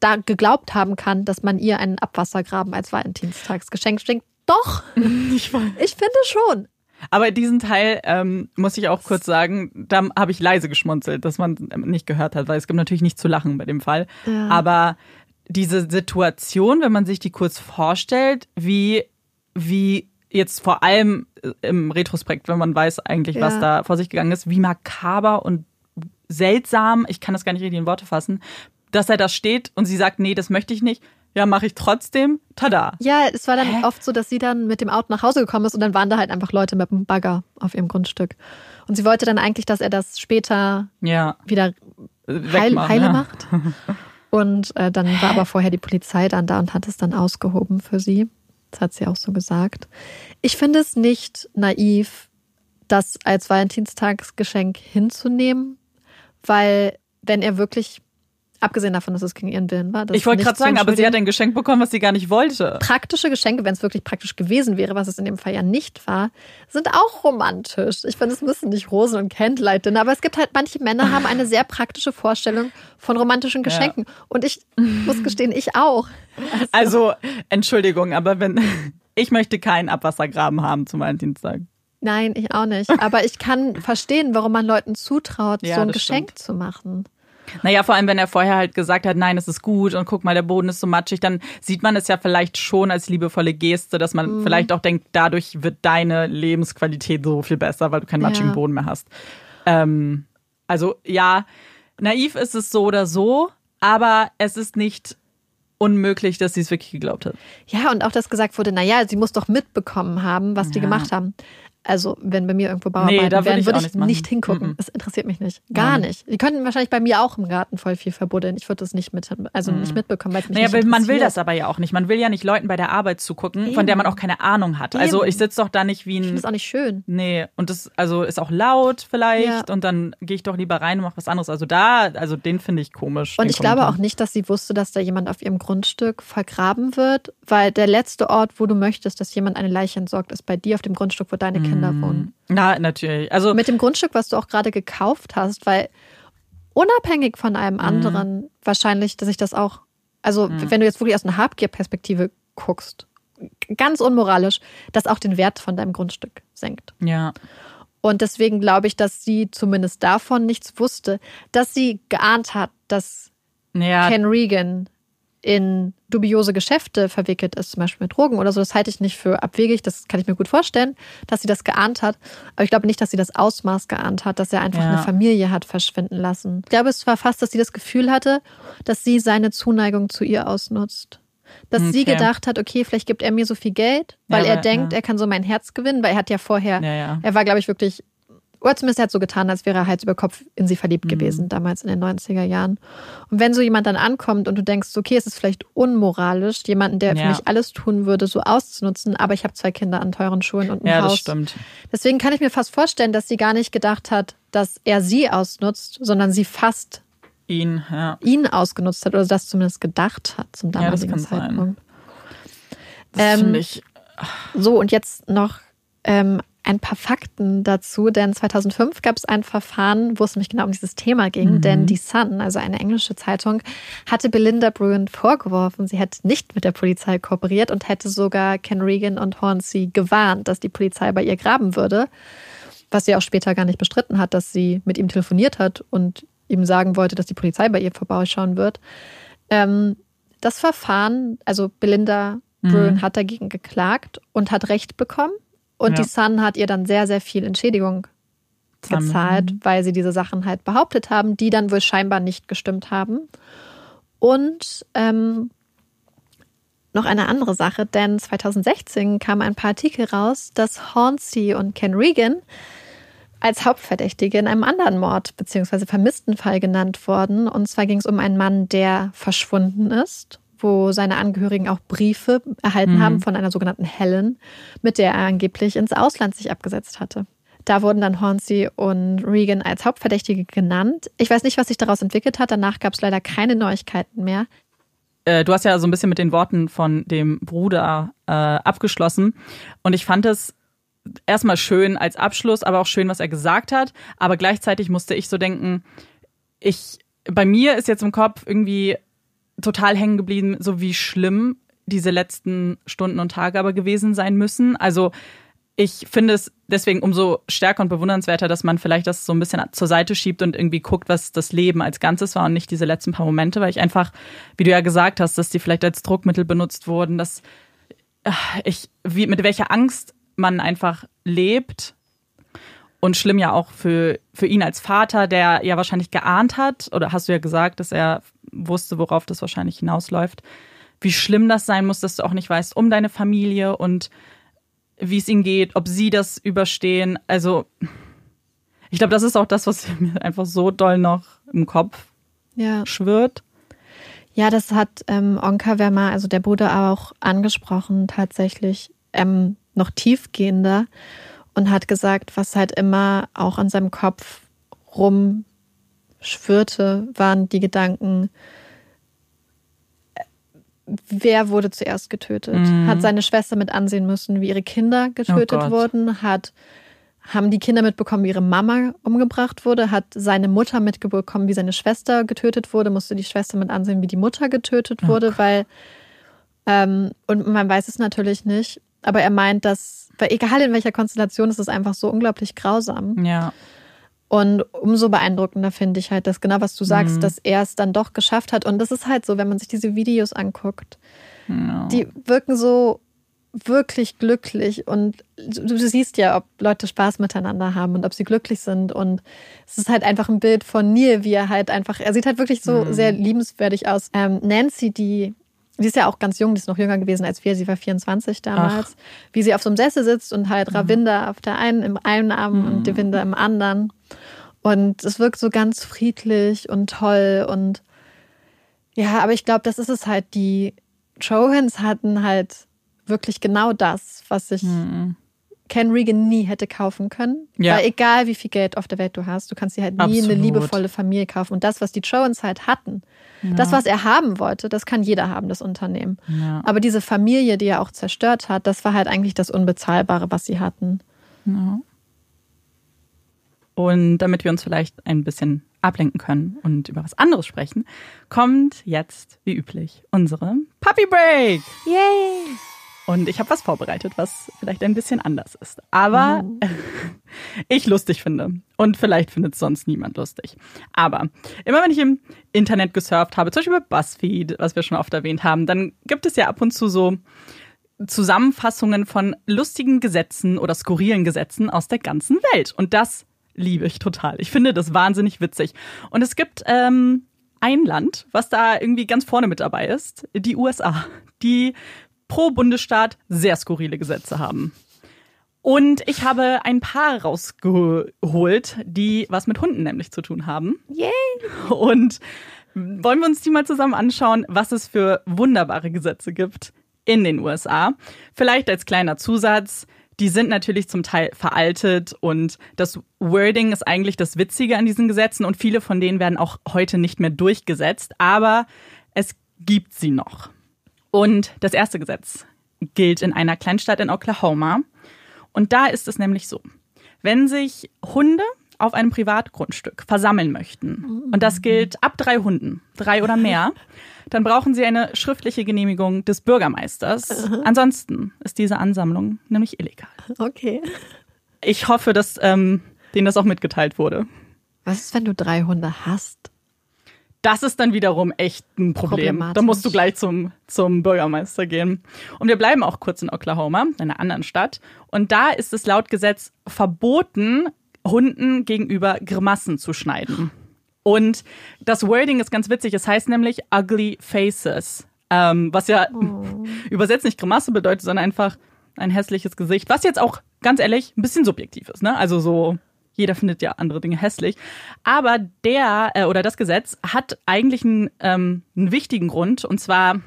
da geglaubt haben kann, dass man ihr einen Abwassergraben als Valentinstagsgeschenk schenkt. Doch, Ich weiß. ich finde schon. Aber diesen Teil ähm, muss ich auch kurz sagen, da habe ich leise geschmunzelt, dass man nicht gehört hat, weil es gibt natürlich nicht zu lachen bei dem Fall. Ja. Aber diese Situation, wenn man sich die kurz vorstellt, wie, wie jetzt vor allem im Retrospekt, wenn man weiß eigentlich, was Ja. da vor sich gegangen ist, wie makaber und seltsam, ich kann das gar nicht richtig in Worte fassen, dass er da steht und sie sagt, nee, das möchte ich nicht. Ja, mache ich trotzdem. Tada. Ja, es war dann Hä? oft so, dass sie dann mit dem Auto nach Hause gekommen ist und dann waren da halt einfach Leute mit einem Bagger auf ihrem Grundstück. Und sie wollte dann eigentlich, dass er das später Ja. wieder heil, Wegmachen, heile ja. macht. Und äh, dann war aber vorher die Polizei dann da und hat es dann ausgehoben für sie. Das hat sie auch so gesagt. Ich finde es nicht naiv, das als Valentinstagsgeschenk hinzunehmen, weil wenn er wirklich, abgesehen davon, dass es gegen ihren Willen war, Ich wollte gerade sagen, aber sie hat ein Geschenk bekommen, was sie gar nicht wollte. praktische Geschenke, wenn es wirklich praktisch gewesen wäre, was es in dem Fall ja nicht war, sind auch romantisch. Ich finde, es müssen nicht Rosen und Candlelight Dinner, aber es gibt halt manche Männer haben eine sehr praktische Vorstellung von romantischen Geschenken und ich muss gestehen, ich auch. Also, Entschuldigung, aber wenn ich möchte keinen Abwassergraben haben zum Valentinstag. Nein, ich auch nicht. Aber ich kann verstehen, warum man Leuten zutraut, Ja, so ein Geschenk zu machen. Naja, vor allem, wenn er vorher halt gesagt hat, nein, es ist gut und guck mal, der Boden ist so matschig, dann sieht man es ja vielleicht schon als liebevolle Geste, dass man Mhm. vielleicht auch denkt, dadurch wird deine Lebensqualität so viel besser, weil du keinen matschigen Ja. Boden mehr hast. Ähm, also ja, naiv ist es so oder so, aber es ist nicht unmöglich, dass sie es wirklich geglaubt hat. Ja, und auch, dass gesagt wurde, naja, sie muss doch mitbekommen haben, was die Ja. gemacht haben. Also, wenn bei mir irgendwo Bauarbeiten Nee, da würd wären, ich würde ich machen. nicht hingucken. Mhm. Das interessiert mich nicht. Gar Mhm. nicht. Die könnten wahrscheinlich bei mir auch im Garten voll viel verbuddeln. Ich würde das nicht mit, also nicht mitbekommen, weil es mich Naja, nicht man will das aber ja auch nicht. Man will ja nicht Leuten bei der Arbeit zugucken, von der man auch keine Ahnung hat. Also Eben. ich sitze doch da nicht wie Ich ein. finde das auch nicht schön. Nee, und das also ist auch laut vielleicht Ja. und dann gehe ich doch lieber rein und mache was anderes. Also da, also den finde ich komisch. Und ich glaube Kommentar. auch nicht, dass sie wusste, dass da jemand auf ihrem Grundstück vergraben wird, weil der letzte Ort, wo du möchtest, dass jemand eine Leiche entsorgt, ist bei dir auf dem Grundstück, wo deine Kinder wohnen. Na, natürlich. Also Mit dem Grundstück, was du auch gerade gekauft hast, weil unabhängig von einem Mhm. anderen wahrscheinlich, dass ich das auch, also wenn du jetzt wirklich aus einer Habgier-Perspektive guckst, ganz unmoralisch, das auch den Wert von deinem Grundstück senkt. ja. Und deswegen glaube ich, dass sie zumindest davon nichts wusste, dass sie geahnt hat, dass Ja, Ken Regan in dubiose Geschäfte verwickelt ist, zum Beispiel mit Drogen oder so. Das halte ich nicht für abwegig. Das kann ich mir gut vorstellen, dass sie das geahnt hat. Aber ich glaube nicht, dass sie das Ausmaß geahnt hat, dass er einfach Ja. eine Familie hat verschwinden lassen. Ich glaube, es war fast, dass sie das Gefühl hatte, dass sie seine Zuneigung zu ihr ausnutzt. Dass sie Okay. gedacht hat, okay, vielleicht gibt er mir so viel Geld, weil Ja, er aber- denkt, ja. er kann so mein Herz gewinnen, weil er hat ja vorher, Ja, ja. er war, glaube ich, wirklich, oder zumindest er hat so getan, als wäre er Hals über Kopf in sie verliebt Mhm. gewesen, damals in den 90er Jahren. Und wenn so jemand dann ankommt und du denkst, okay, es ist vielleicht unmoralisch, jemanden, der für Ja. mich alles tun würde, so auszunutzen, aber ich habe zwei Kinder an teuren Schulen und ein ja, das Haus. stimmt. Deswegen kann ich mir fast vorstellen, dass sie gar nicht gedacht hat, dass er sie ausnutzt, sondern sie fast Ihn, ja. ihn ausgenutzt hat oder das zumindest gedacht hat zum Ja, das damaligen kann sein. Zeitpunkt. Das Ähm, ich. So, und jetzt noch ähm, ein paar Fakten dazu, denn 2005 gab es ein Verfahren, wo es nämlich genau um dieses Thema ging, Mhm. denn die Sun, also eine englische Zeitung, hatte Belinda Bruin vorgeworfen, sie hätte nicht mit der Polizei kooperiert und hätte sogar Ken Regan und Hornsey gewarnt, dass die Polizei bei ihr graben würde, was sie auch später gar nicht bestritten hat, dass sie mit ihm telefoniert hat und ihm sagen wollte, dass die Polizei bei ihr vorbeischauen wird. Ähm, das Verfahren, also Belinda Bruin hat dagegen geklagt und hat Recht bekommen. Und Ja. die Sun hat ihr dann sehr, sehr viel Entschädigung gezahlt, weil sie diese Sachen halt behauptet haben, die dann wohl scheinbar nicht gestimmt haben. Und ähm, noch eine andere Sache, denn 2016 kamen ein paar Artikel raus, dass Hornsey und Ken Regan als Hauptverdächtige in einem anderen Mord bzw. vermissten Fall genannt worden. Und zwar ging es um einen Mann, der verschwunden ist, wo seine Angehörigen auch Briefe erhalten haben von einer sogenannten Helen, mit der er angeblich ins Ausland sich abgesetzt hatte. Da wurden dann Hornsey und Regan als Hauptverdächtige genannt. Ich weiß nicht, was sich daraus entwickelt hat. Danach gab es leider keine Neuigkeiten mehr. Äh, du hast ja so ein bisschen mit den Worten von dem Bruder äh, abgeschlossen. Und ich fand es erstmal schön als Abschluss, aber auch schön, was er gesagt hat. Aber gleichzeitig musste ich so denken, ich, bei mir ist jetzt im Kopf irgendwie total hängen geblieben, so wie schlimm diese letzten Stunden und Tage aber gewesen sein müssen. Also ich finde es deswegen umso stärker und bewundernswerter, dass man vielleicht das so ein bisschen zur Seite schiebt und irgendwie guckt, was das Leben als Ganzes war und nicht diese letzten paar Momente, weil ich einfach, wie du ja gesagt hast, dass die vielleicht als Druckmittel benutzt wurden, dass äh, ich, wie, mit welcher Angst man einfach lebt. Und schlimm ja auch für, für ihn als Vater, der ja wahrscheinlich geahnt hat, oder hast du ja gesagt, dass er wusste, worauf das wahrscheinlich hinausläuft, wie schlimm das sein muss, dass du auch nicht weißt um deine Familie und wie es ihnen geht, ob sie das überstehen. Also, ich glaube, das ist auch das, was mir einfach so doll noch im Kopf Ja. schwirrt. Ja, das hat ähm, Onka Wemmer, also der Bruder, auch angesprochen, tatsächlich ähm, noch tiefgehender und hat gesagt, was halt immer auch an seinem Kopf rumschwirrte, waren die Gedanken, wer wurde zuerst getötet? Mhm. Hat seine Schwester mit ansehen müssen, wie ihre Kinder getötet Oh wurden? Hat haben die Kinder mitbekommen, wie ihre Mama umgebracht wurde? Hat seine Mutter mitbekommen, wie seine Schwester getötet wurde? Musste die Schwester mit ansehen, wie die Mutter getötet Oh wurde? weil, ähm, und man weiß es natürlich nicht, aber er meint, dass, weil egal in welcher Konstellation, ist es einfach so unglaublich grausam. Ja. Und umso beeindruckender finde ich halt, dass genau was du sagst, Mhm. dass er es dann doch geschafft hat. Und das ist halt so, wenn man sich diese Videos anguckt, ja. die wirken so wirklich glücklich und du, du, siehst ja, ob Leute Spaß miteinander haben und ob sie glücklich sind und es ist halt einfach ein Bild von Neil, wie er halt einfach, er sieht halt wirklich so mhm. sehr liebenswürdig aus. Ähm, Nancy, die Sie ist ja auch ganz jung, die ist noch jünger gewesen als wir. Sie war 24 damals. Ach. Wie sie auf so einem Sessel sitzt und halt mhm. Ravinda auf der einen, im einen Arm mhm. und Devinda im anderen. Und es wirkt so ganz friedlich und toll und ja, aber ich glaube, das ist es halt. Die Johans hatten halt wirklich genau das, was sich mhm. Ken Regan nie hätte kaufen können. Ja. Weil egal wie viel Geld auf der Welt du hast, du kannst dir halt nie Absolut. eine liebevolle Familie kaufen. Und das, was die Johans halt hatten, ja. das, was er haben wollte, das kann jeder haben, das Unternehmen. Ja. Aber diese Familie, die er auch zerstört hat, das war halt eigentlich das Unbezahlbare, was sie hatten. Ja. Und damit wir uns vielleicht ein bisschen ablenken können und über was anderes sprechen, kommt jetzt, wie üblich, unsere Puppy Break. Yay! Und ich habe was vorbereitet, was vielleicht ein bisschen anders ist. Aber oh. ich lustig finde. Und vielleicht findet es sonst niemand lustig. Aber immer wenn ich im Internet gesurft habe, zum Beispiel bei BuzzFeed, was wir schon oft erwähnt haben, dann gibt es ja ab und zu so Zusammenfassungen von lustigen Gesetzen oder skurrilen Gesetzen aus der ganzen Welt. Und das liebe ich total. Ich finde das wahnsinnig witzig. Und es gibt ähm, ein Land, was da irgendwie ganz vorne mit dabei ist, die USA. Die pro Bundesstaat sehr skurrile Gesetze haben. Und ich habe ein paar rausgeholt, die was mit Hunden nämlich zu tun haben. Yay! Und wollen wir uns die mal zusammen anschauen, was es für wunderbare Gesetze gibt in den USA. Vielleicht als kleiner Zusatz, die sind natürlich zum Teil veraltet und das Wording ist eigentlich das Witzige an diesen Gesetzen und viele von denen werden auch heute nicht mehr durchgesetzt, aber es gibt sie noch. Und das erste Gesetz gilt in einer Kleinstadt in Oklahoma. Und da ist es nämlich so, wenn sich Hunde auf einem Privatgrundstück versammeln möchten, und das gilt ab drei Hunden, drei oder mehr, dann brauchen sie eine schriftliche Genehmigung des Bürgermeisters. Ansonsten ist diese Ansammlung nämlich illegal. Okay. Ich hoffe, dass ähm, denen das auch mitgeteilt wurde. Was ist, wenn du drei Hunde hast? Das ist dann wiederum echt ein Problem. Da musst du gleich zum, zum Bürgermeister gehen. Und wir bleiben auch kurz in Oklahoma, einer anderen Stadt. Und da ist es laut Gesetz verboten, Hunden gegenüber Grimassen zu schneiden. Und das Wording ist ganz witzig. Es heißt nämlich ugly faces. Ähm, was ja oh. übersetzt nicht Grimasse bedeutet, sondern einfach ein hässliches Gesicht. Was jetzt auch, ganz ehrlich, ein bisschen subjektiv ist. Ne? Also so jeder findet ja andere Dinge hässlich. Aber der äh, oder das Gesetz hat eigentlich einen, ähm, einen wichtigen Grund. Und zwar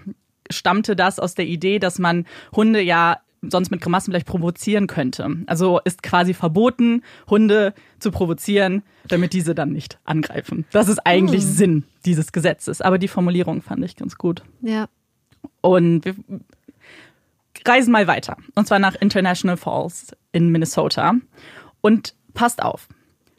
stammte das aus der Idee, dass man Hunde ja sonst mit Grimassen vielleicht provozieren könnte. Also ist quasi verboten, Hunde zu provozieren, damit diese dann nicht angreifen. Das ist eigentlich hm. Sinn dieses Gesetzes. Aber die Formulierung fand ich ganz gut. Ja. Und wir reisen mal weiter. Und zwar nach International Falls in Minnesota. Und passt auf,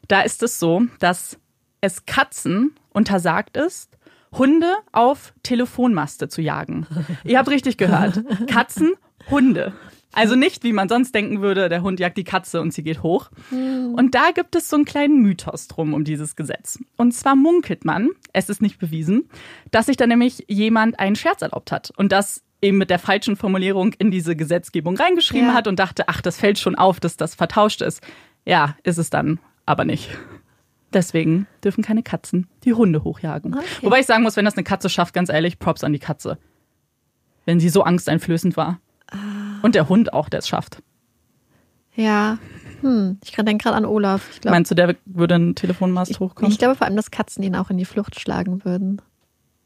da ist es so, dass es Katzen untersagt ist, Hunde auf Telefonmaste zu jagen. Ihr habt richtig gehört. Katzen, Hunde. Also nicht, wie man sonst denken würde, der Hund jagt die Katze und sie geht hoch. Und da gibt es so einen kleinen Mythos drum um dieses Gesetz. Und zwar munkelt man, es ist nicht bewiesen, dass sich da nämlich jemand einen Scherz erlaubt hat und das eben mit der falschen Formulierung in diese Gesetzgebung reingeschrieben ja. hat und dachte, ach, das fällt schon auf, dass das vertauscht ist. Ja, ist es dann aber nicht. Deswegen dürfen keine Katzen die Hunde hochjagen. Okay. Wobei ich sagen muss, wenn das eine Katze schafft, ganz ehrlich, Props an die Katze. Wenn sie so angsteinflößend war. Und der Hund auch, der es schafft. Ja, hm. ich denke gerade an Olaf. Glaub, Meinst du, der würde ein Telefonmast ich, hochkommen? Ich glaube vor allem, dass Katzen ihn auch in die Flucht schlagen würden.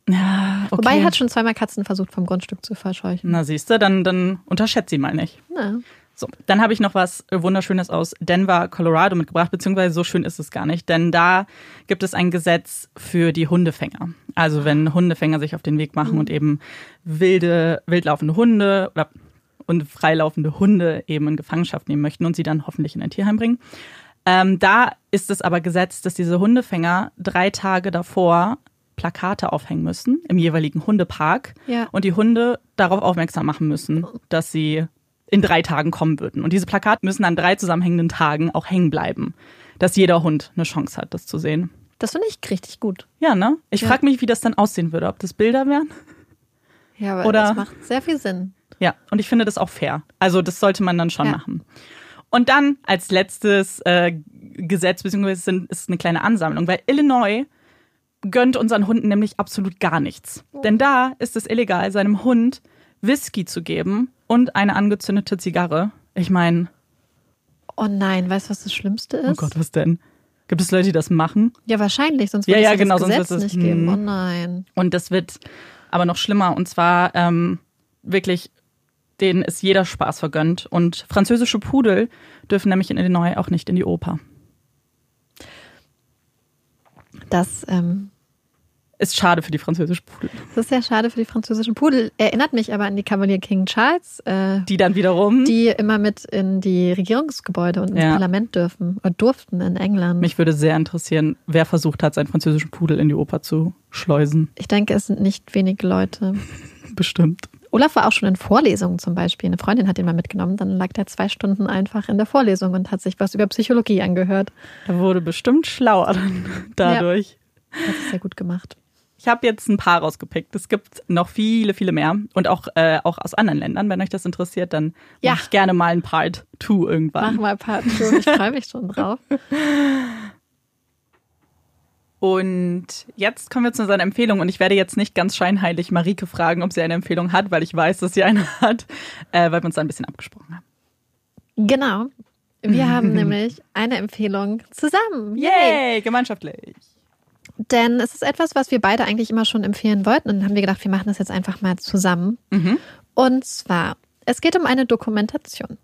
Ja, okay. Wobei er hat schon zweimal Katzen versucht, vom Grundstück zu verscheuchen. Na siehst du, dann, dann unterschätzt sie mal nicht. Ja. So, dann habe ich noch was Wunderschönes aus Denver, Colorado mitgebracht, beziehungsweise so schön ist es gar nicht, denn da gibt es ein Gesetz für die Hundefänger. Also wenn Hundefänger sich auf den Weg machen mhm. und eben wilde, wildlaufende Hunde oder und freilaufende Hunde eben in Gefangenschaft nehmen möchten und sie dann hoffentlich in ein Tierheim bringen. Ähm, da ist es aber gesetzt, dass diese Hundefänger drei Tage davor Plakate aufhängen müssen im jeweiligen Hundepark ja. und die Hunde darauf aufmerksam machen müssen, dass sie in drei Tagen kommen würden. Und diese Plakate müssen an drei zusammenhängenden Tagen auch hängen bleiben, dass jeder Hund eine Chance hat, das zu sehen. Das finde ich richtig gut. Ja, ne? Ich ja. frage mich, wie das dann aussehen würde, ob das Bilder wären. Ja, aber Oder das macht sehr viel Sinn. Ja, und ich finde das auch fair. Also das sollte man dann schon Ja. machen. Und dann als letztes äh, Gesetz, beziehungsweise ist eine kleine Ansammlung, weil Illinois gönnt unseren Hunden nämlich absolut gar nichts. Denn da ist es illegal, seinem Hund Whisky zu geben und eine angezündete Zigarre. Ich meine, Oh nein, weißt du, was das Schlimmste ist? oh Gott, was denn? Gibt es Leute, die das machen? Ja, wahrscheinlich, sonst würde ja, es ja genau, das sonst Gesetz wird es- nicht geben. hm. Oh nein. Und das wird aber noch schlimmer. Und zwar ähm, wirklich, denen ist jeder Spaß vergönnt. Und französische Pudel dürfen nämlich in Illinois auch nicht in die Oper. Das, ähm, Ist schade für die französische Pudel. das ist sehr schade für die französischen Pudel. Erinnert mich aber an die Kavalier King Charles, äh, Die dann wiederum, die immer mit in die Regierungsgebäude und ins Ja. Parlament dürfen oder durften in England. mich würde sehr interessieren, wer versucht hat, seinen französischen Pudel in die Oper zu schleusen. ich denke, es sind nicht wenige Leute. Bestimmt. Olaf war auch schon in Vorlesungen zum Beispiel. Eine Freundin hat ihn mal mitgenommen. Dann lag der zwei Stunden einfach in der Vorlesung und hat sich was über Psychologie angehört. Er wurde bestimmt schlauer dann dadurch. Hat es sehr gut gemacht. Ich habe jetzt ein paar rausgepickt. Es gibt noch viele, viele mehr. Und auch, äh, auch aus anderen Ländern. Wenn euch das interessiert, dann Ja. mache ich gerne mal ein Part 2 irgendwann. Mach mal Part 2. Ich freue mich schon drauf. Und jetzt kommen wir zu unseren Empfehlungen. Und ich werde jetzt nicht ganz scheinheilig Marike fragen, ob sie eine Empfehlung hat, weil ich weiß, dass sie eine hat, äh, weil wir uns da ein bisschen abgesprochen haben. Genau. Wir haben nämlich eine Empfehlung zusammen. Yay, gemeinschaftlich. Denn es ist etwas, was wir beide eigentlich immer schon empfehlen wollten. Und dann haben wir gedacht, wir machen das jetzt einfach mal zusammen. Und zwar, es geht um eine Dokumentation.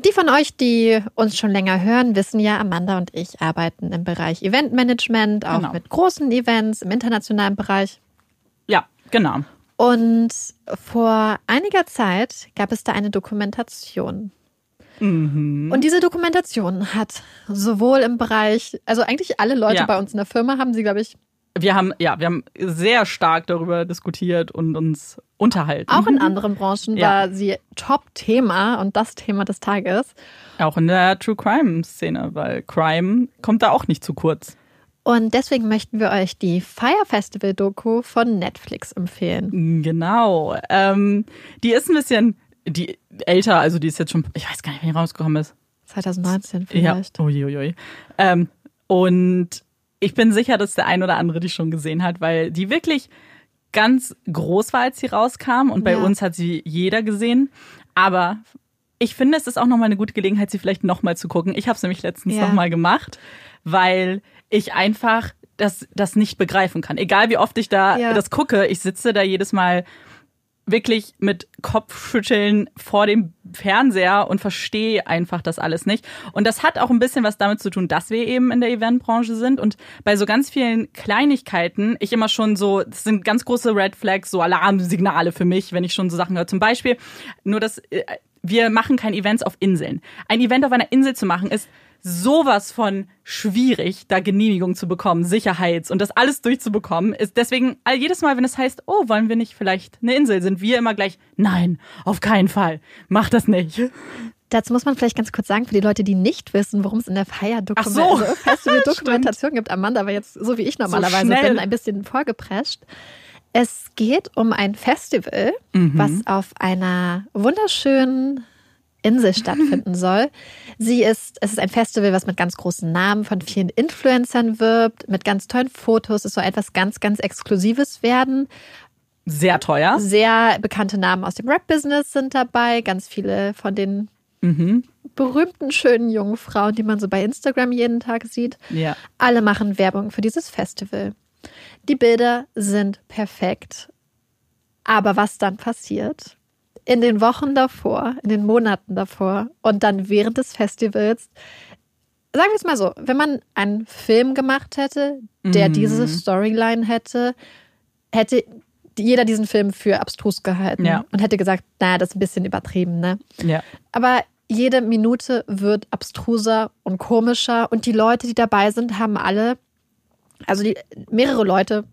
Die von euch, die uns schon länger hören, wissen ja, Amanda und ich arbeiten im Bereich Eventmanagement, auch Genau. mit großen Events im internationalen Bereich. Ja, genau. Und vor einiger Zeit gab es da eine Dokumentation. Mhm. Und diese Dokumentation hat sowohl im Bereich, also eigentlich alle Leute Ja. bei uns in der Firma haben sie, glaube ich, Wir haben, ja, wir haben sehr stark darüber diskutiert und uns unterhalten. auch in anderen Branchen Ja. war sie Top-Thema und das Thema des Tages. Auch in der True Crime Szene, weil Crime kommt da auch nicht zu kurz. Und deswegen möchten wir euch die Fire Festival Doku von Netflix empfehlen. Genau. Ähm, die ist ein bisschen die älter, also die ist jetzt schon, ich weiß gar nicht, wann die rausgekommen ist. 2019 Ja. vielleicht. Uiuiui. Ähm, und ich bin sicher, dass der ein oder andere die schon gesehen hat, weil die wirklich ganz groß war, als sie rauskam. Und bei Ja. uns hat sie jeder gesehen. Aber ich finde, es ist auch nochmal eine gute Gelegenheit, sie vielleicht nochmal zu gucken. Ich habe es nämlich letztens Ja. nochmal gemacht, weil ich einfach das, das nicht begreifen kann. Egal wie oft ich da Ja. das gucke, ich sitze da jedes Mal wirklich mit Kopfschütteln vor dem Fernseher und verstehe einfach das alles nicht. Und das hat auch ein bisschen was damit zu tun, dass wir eben in der Eventbranche sind und bei so ganz vielen Kleinigkeiten ich immer schon so, das sind ganz große Red Flags, so Alarmsignale für mich, wenn ich schon so Sachen höre. Zum Beispiel, nur das, äh, wir machen kein Events auf Inseln. Ein Event auf einer Insel zu machen ist sowas von schwierig, da Genehmigung zu bekommen, Sicherheits und das alles durchzubekommen, ist deswegen all jedes Mal, wenn es heißt, oh, wollen wir nicht vielleicht eine Insel, sind wir immer gleich, nein, auf keinen Fall, mach das nicht. Dazu muss man vielleicht ganz kurz sagen, für die Leute, die nicht wissen, worum es in der Feier Ach so. also gibt. Amanda war jetzt, so wie ich normalerweise schnell. bin, ein bisschen vorgeprescht. Es geht um ein Festival, Mhm. was auf einer wunderschönen Insel stattfinden soll. Sie ist, es ist ein Festival, was mit ganz großen Namen von vielen Influencern wirbt, mit ganz tollen Fotos. Es soll etwas ganz, ganz Exklusives werden. Sehr teuer. Sehr bekannte Namen aus dem Rap-Business sind dabei, ganz viele von den berühmten, schönen jungen Frauen, die man so bei Instagram jeden Tag sieht. Ja. Alle machen Werbung für dieses Festival. Die Bilder sind perfekt. Aber was dann passiert? In den Wochen davor, in den Monaten davor und dann während des Festivals, sagen wir es mal so, wenn man einen Film gemacht hätte, der diese Storyline hätte, hätte jeder diesen Film für abstrus gehalten Ja. und hätte gesagt, naja, das ist ein bisschen übertrieben, ne? Ja. Aber jede Minute wird abstruser und komischer und die Leute, die dabei sind, haben alle, also die, mehrere Leute,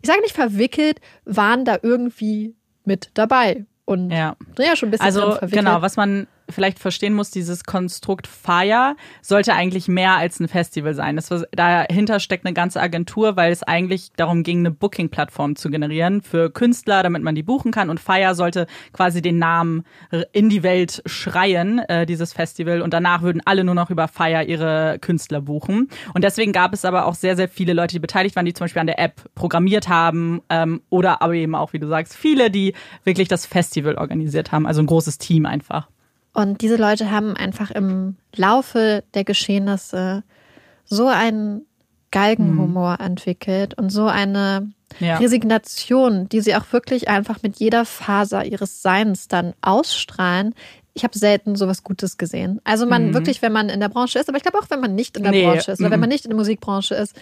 ich sage nicht verwickelt, waren da irgendwie mit dabei und Ja. ja schon ein bisschen Also verwickelt. genau, was man vielleicht verstehen muss, dieses Konstrukt Fire sollte eigentlich mehr als ein Festival sein. Das war, dahinter steckt eine ganze Agentur, weil es eigentlich darum ging, eine Booking-Plattform zu generieren für Künstler, damit man die buchen kann. Und Fire sollte quasi den Namen in die Welt schreien, äh, dieses Festival. Und danach würden alle nur noch über Fire ihre Künstler buchen. Und deswegen gab es aber auch sehr, sehr viele Leute, die beteiligt waren, die zum Beispiel an der App programmiert haben ähm, oder aber eben auch, wie du sagst, viele, die wirklich das Festival organisiert haben. Also ein großes Team einfach. Und diese Leute haben einfach im Laufe der Geschehnisse so einen Galgenhumor mhm. entwickelt und so eine ja. Resignation, die sie auch wirklich einfach mit jeder Faser ihres Seins dann ausstrahlen. Ich habe selten sowas Gutes gesehen. Also man mhm. wirklich, wenn man in der Branche ist, aber ich glaube auch, wenn man nicht in der nee. Branche ist oder mhm. wenn man nicht in der Musikbranche ist,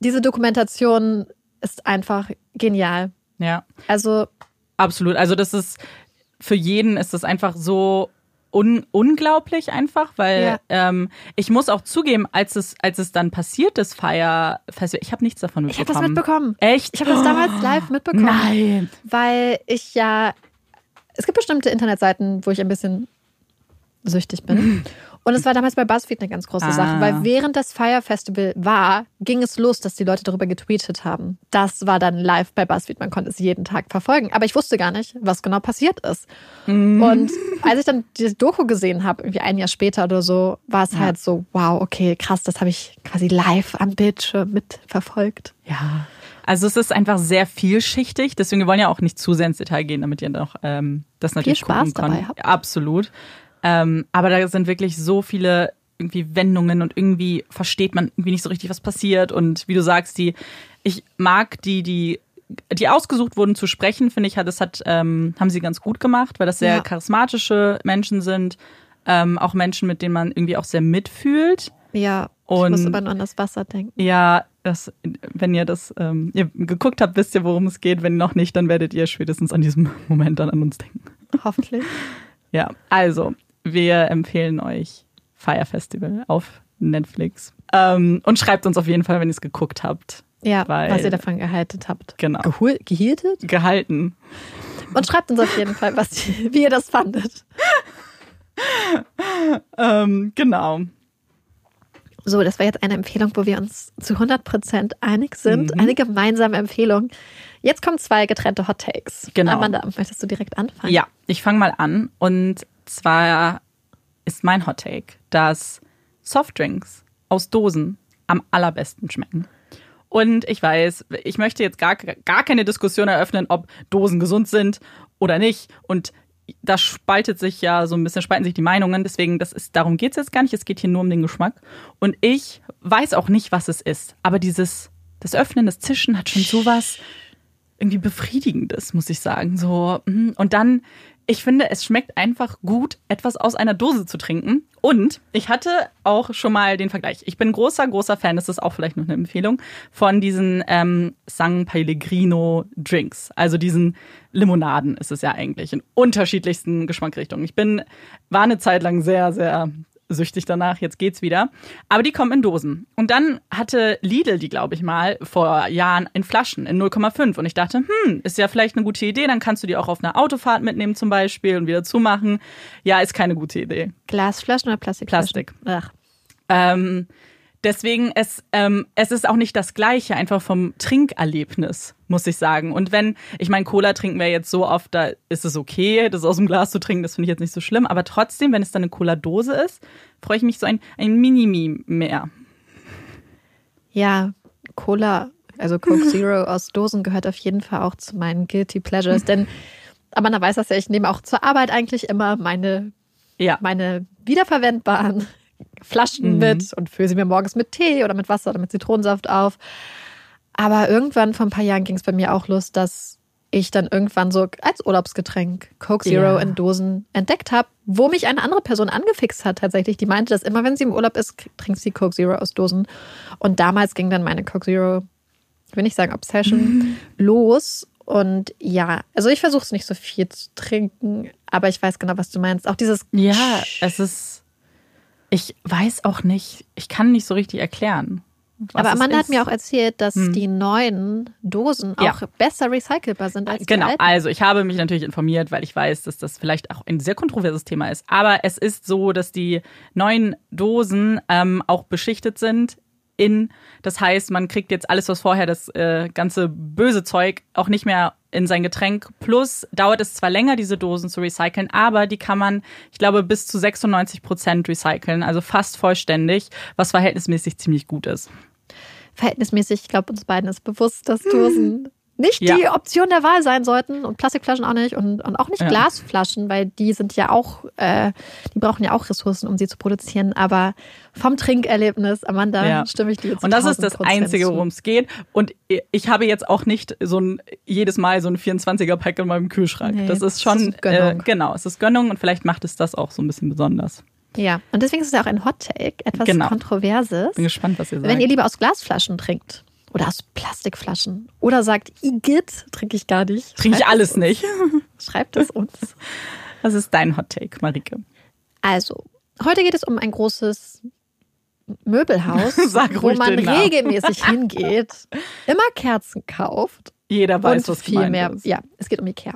diese Dokumentation ist einfach genial. Ja. Also absolut. Also das ist für jeden ist das einfach so un unglaublich einfach, weil ja. ähm, ich muss auch zugeben, als es als es dann passiert ist, Fire Festival, ich habe nichts davon mitbekommen. Ich habe das mitbekommen. Echt? Ich habe das damals live mitbekommen. Nein. Weil ich ja es gibt bestimmte Internetseiten, wo ich ein bisschen süchtig bin. Und es war damals bei BuzzFeed eine ganz große ah. Sache, weil während das Fire Festival war, ging es los, dass die Leute darüber getweetet haben. Das war dann live bei BuzzFeed, man konnte es jeden Tag verfolgen. Aber ich wusste gar nicht, was genau passiert ist. Mm. Und als ich dann die Doku gesehen habe, irgendwie ein Jahr später oder so, war es ja. halt so, wow, okay, krass, das habe ich quasi live am Bildschirm mitverfolgt. Ja. Also es ist einfach sehr vielschichtig, deswegen wir wollen ja auch nicht zu sehr ins Detail gehen, damit ihr noch ähm, das natürlich Viel Spaß gucken könnt. Dabei habt. Absolut. Ähm, aber da sind wirklich so viele irgendwie Wendungen und irgendwie versteht man irgendwie nicht so richtig, was passiert. Und wie du sagst, die, ich mag die, die, die ausgesucht wurden zu sprechen, finde ich, hat, das hat, ähm, haben sie ganz gut gemacht, weil das sehr ja. charismatische Menschen sind. Ähm, auch Menschen, mit denen man irgendwie auch sehr mitfühlt. Ja, und, ich muss aber nur an das Wasser denken. Ja, das, wenn ihr das ähm, ihr geguckt habt, wisst ihr, worum es geht. Wenn noch nicht, dann werdet ihr spätestens an diesem Moment dann an uns denken. Hoffentlich. ja, also wir empfehlen euch Fire Festival auf Netflix. Ähm, und schreibt uns auf jeden Fall, wenn ihr es geguckt habt. Ja, weil, was ihr davon gehalten habt. Genau. Gehul gehieltet? Gehalten. Und schreibt uns auf jeden Fall, was, wie ihr das fandet. ähm, genau. So, das war jetzt eine Empfehlung, wo wir uns zu 100% einig sind. Mhm. Eine gemeinsame Empfehlung. Jetzt kommen zwei getrennte Hot Takes. Genau. Amanda, möchtest du direkt anfangen? Ja, ich fange mal an. Und zwar ist mein Hot Take, dass Softdrinks aus Dosen am allerbesten schmecken. Und ich weiß, ich möchte jetzt gar, gar keine Diskussion eröffnen, ob Dosen gesund sind oder nicht. Und da spaltet sich ja so ein bisschen, spalten sich die Meinungen. Deswegen, das ist, darum geht es jetzt gar nicht. Es geht hier nur um den Geschmack. Und ich weiß auch nicht, was es ist. Aber dieses, das Öffnen, das Zischen hat schon sowas irgendwie Befriedigendes, muss ich sagen. So, mhm. und dann ich finde, es schmeckt einfach gut, etwas aus einer Dose zu trinken. Und ich hatte auch schon mal den Vergleich. Ich bin großer, großer Fan, das ist auch vielleicht noch eine Empfehlung, von diesen ähm, San Pellegrino Drinks. Also diesen Limonaden ist es ja eigentlich in unterschiedlichsten Geschmacksrichtungen. Ich bin, war eine Zeit lang sehr, sehr süchtig danach, jetzt geht's wieder. Aber die kommen in Dosen. Und dann hatte Lidl die, glaube ich mal, vor Jahren in Flaschen, in 0,5. Und ich dachte, hm, ist ja vielleicht eine gute Idee, dann kannst du die auch auf einer Autofahrt mitnehmen zum Beispiel und wieder zumachen. Ja, ist keine gute Idee. Glasflaschen oder Plastikflaschen? Plastik. Ach. Ähm, Deswegen, es, ähm, es ist auch nicht das Gleiche, einfach vom Trinkerlebnis, muss ich sagen. Und wenn, ich meine, Cola trinken wir jetzt so oft, da ist es okay, das aus dem Glas zu trinken, das finde ich jetzt nicht so schlimm. Aber trotzdem, wenn es dann eine Cola-Dose ist, freue ich mich so ein, ein Minimi mehr. Ja, Cola, also Coke Zero aus Dosen gehört auf jeden Fall auch zu meinen Guilty Pleasures. Denn Amanda weiß das ja, ich nehme auch zur Arbeit eigentlich immer meine, ja. meine wiederverwendbaren Flaschen mhm. mit und fülle sie mir morgens mit Tee oder mit Wasser oder mit Zitronensaft auf. Aber irgendwann vor ein paar Jahren ging es bei mir auch los, dass ich dann irgendwann so als Urlaubsgetränk Coke Zero ja. in Dosen entdeckt habe, wo mich eine andere Person angefixt hat tatsächlich. Die meinte, dass immer wenn sie im Urlaub ist, trinkt sie Coke Zero aus Dosen. Und damals ging dann meine Coke Zero, ich will nicht sagen Obsession, mhm. los. Und ja, also ich versuche es nicht so viel zu trinken, aber ich weiß genau, was du meinst. Auch dieses. Ja, es ist ich weiß auch nicht, ich kann nicht so richtig erklären. Aber Amanda hat mir auch erzählt, dass hm. die neuen Dosen auch ja. besser recycelbar sind als genau. die alten. Genau, also ich habe mich natürlich informiert, weil ich weiß, dass das vielleicht auch ein sehr kontroverses Thema ist. Aber es ist so, dass die neuen Dosen ähm, auch beschichtet sind in. Das heißt, man kriegt jetzt alles, was vorher das äh, ganze böse Zeug auch nicht mehr in sein Getränk. Plus dauert es zwar länger, diese Dosen zu recyceln, aber die kann man, ich glaube, bis zu 96 Prozent recyceln, also fast vollständig, was verhältnismäßig ziemlich gut ist. Verhältnismäßig, ich glaube, uns beiden ist bewusst, dass Dosen nicht ja. die Option der Wahl sein sollten und Plastikflaschen auch nicht und, und auch nicht ja. Glasflaschen, weil die sind ja auch, äh, die brauchen ja auch Ressourcen, um sie zu produzieren. Aber vom Trinkerlebnis, Amanda, ja. stimme ich dir zu. Und das ist das Einzige, worum es geht. Und ich habe jetzt auch nicht so ein jedes Mal so ein 24er-Pack in meinem Kühlschrank. Nee, das ist schon, das ist äh, genau, es ist Gönnung und vielleicht macht es das auch so ein bisschen besonders. Ja, und deswegen ist es ja auch ein Hot Take, etwas genau. Kontroverses. Bin gespannt, was ihr sagt. Wenn ihr lieber aus Glasflaschen trinkt oder aus Plastikflaschen. Oder sagt, Igitt, trinke ich gar nicht. Trinke ich alles nicht. Schreibt es uns. Was ist dein Hot Take, Marike? Also, heute geht es um ein großes Möbelhaus, wo man regelmäßig hingeht, immer Kerzen kauft. Jeder weiß, was viel mehr. Ist. Ja, es geht um Ikea.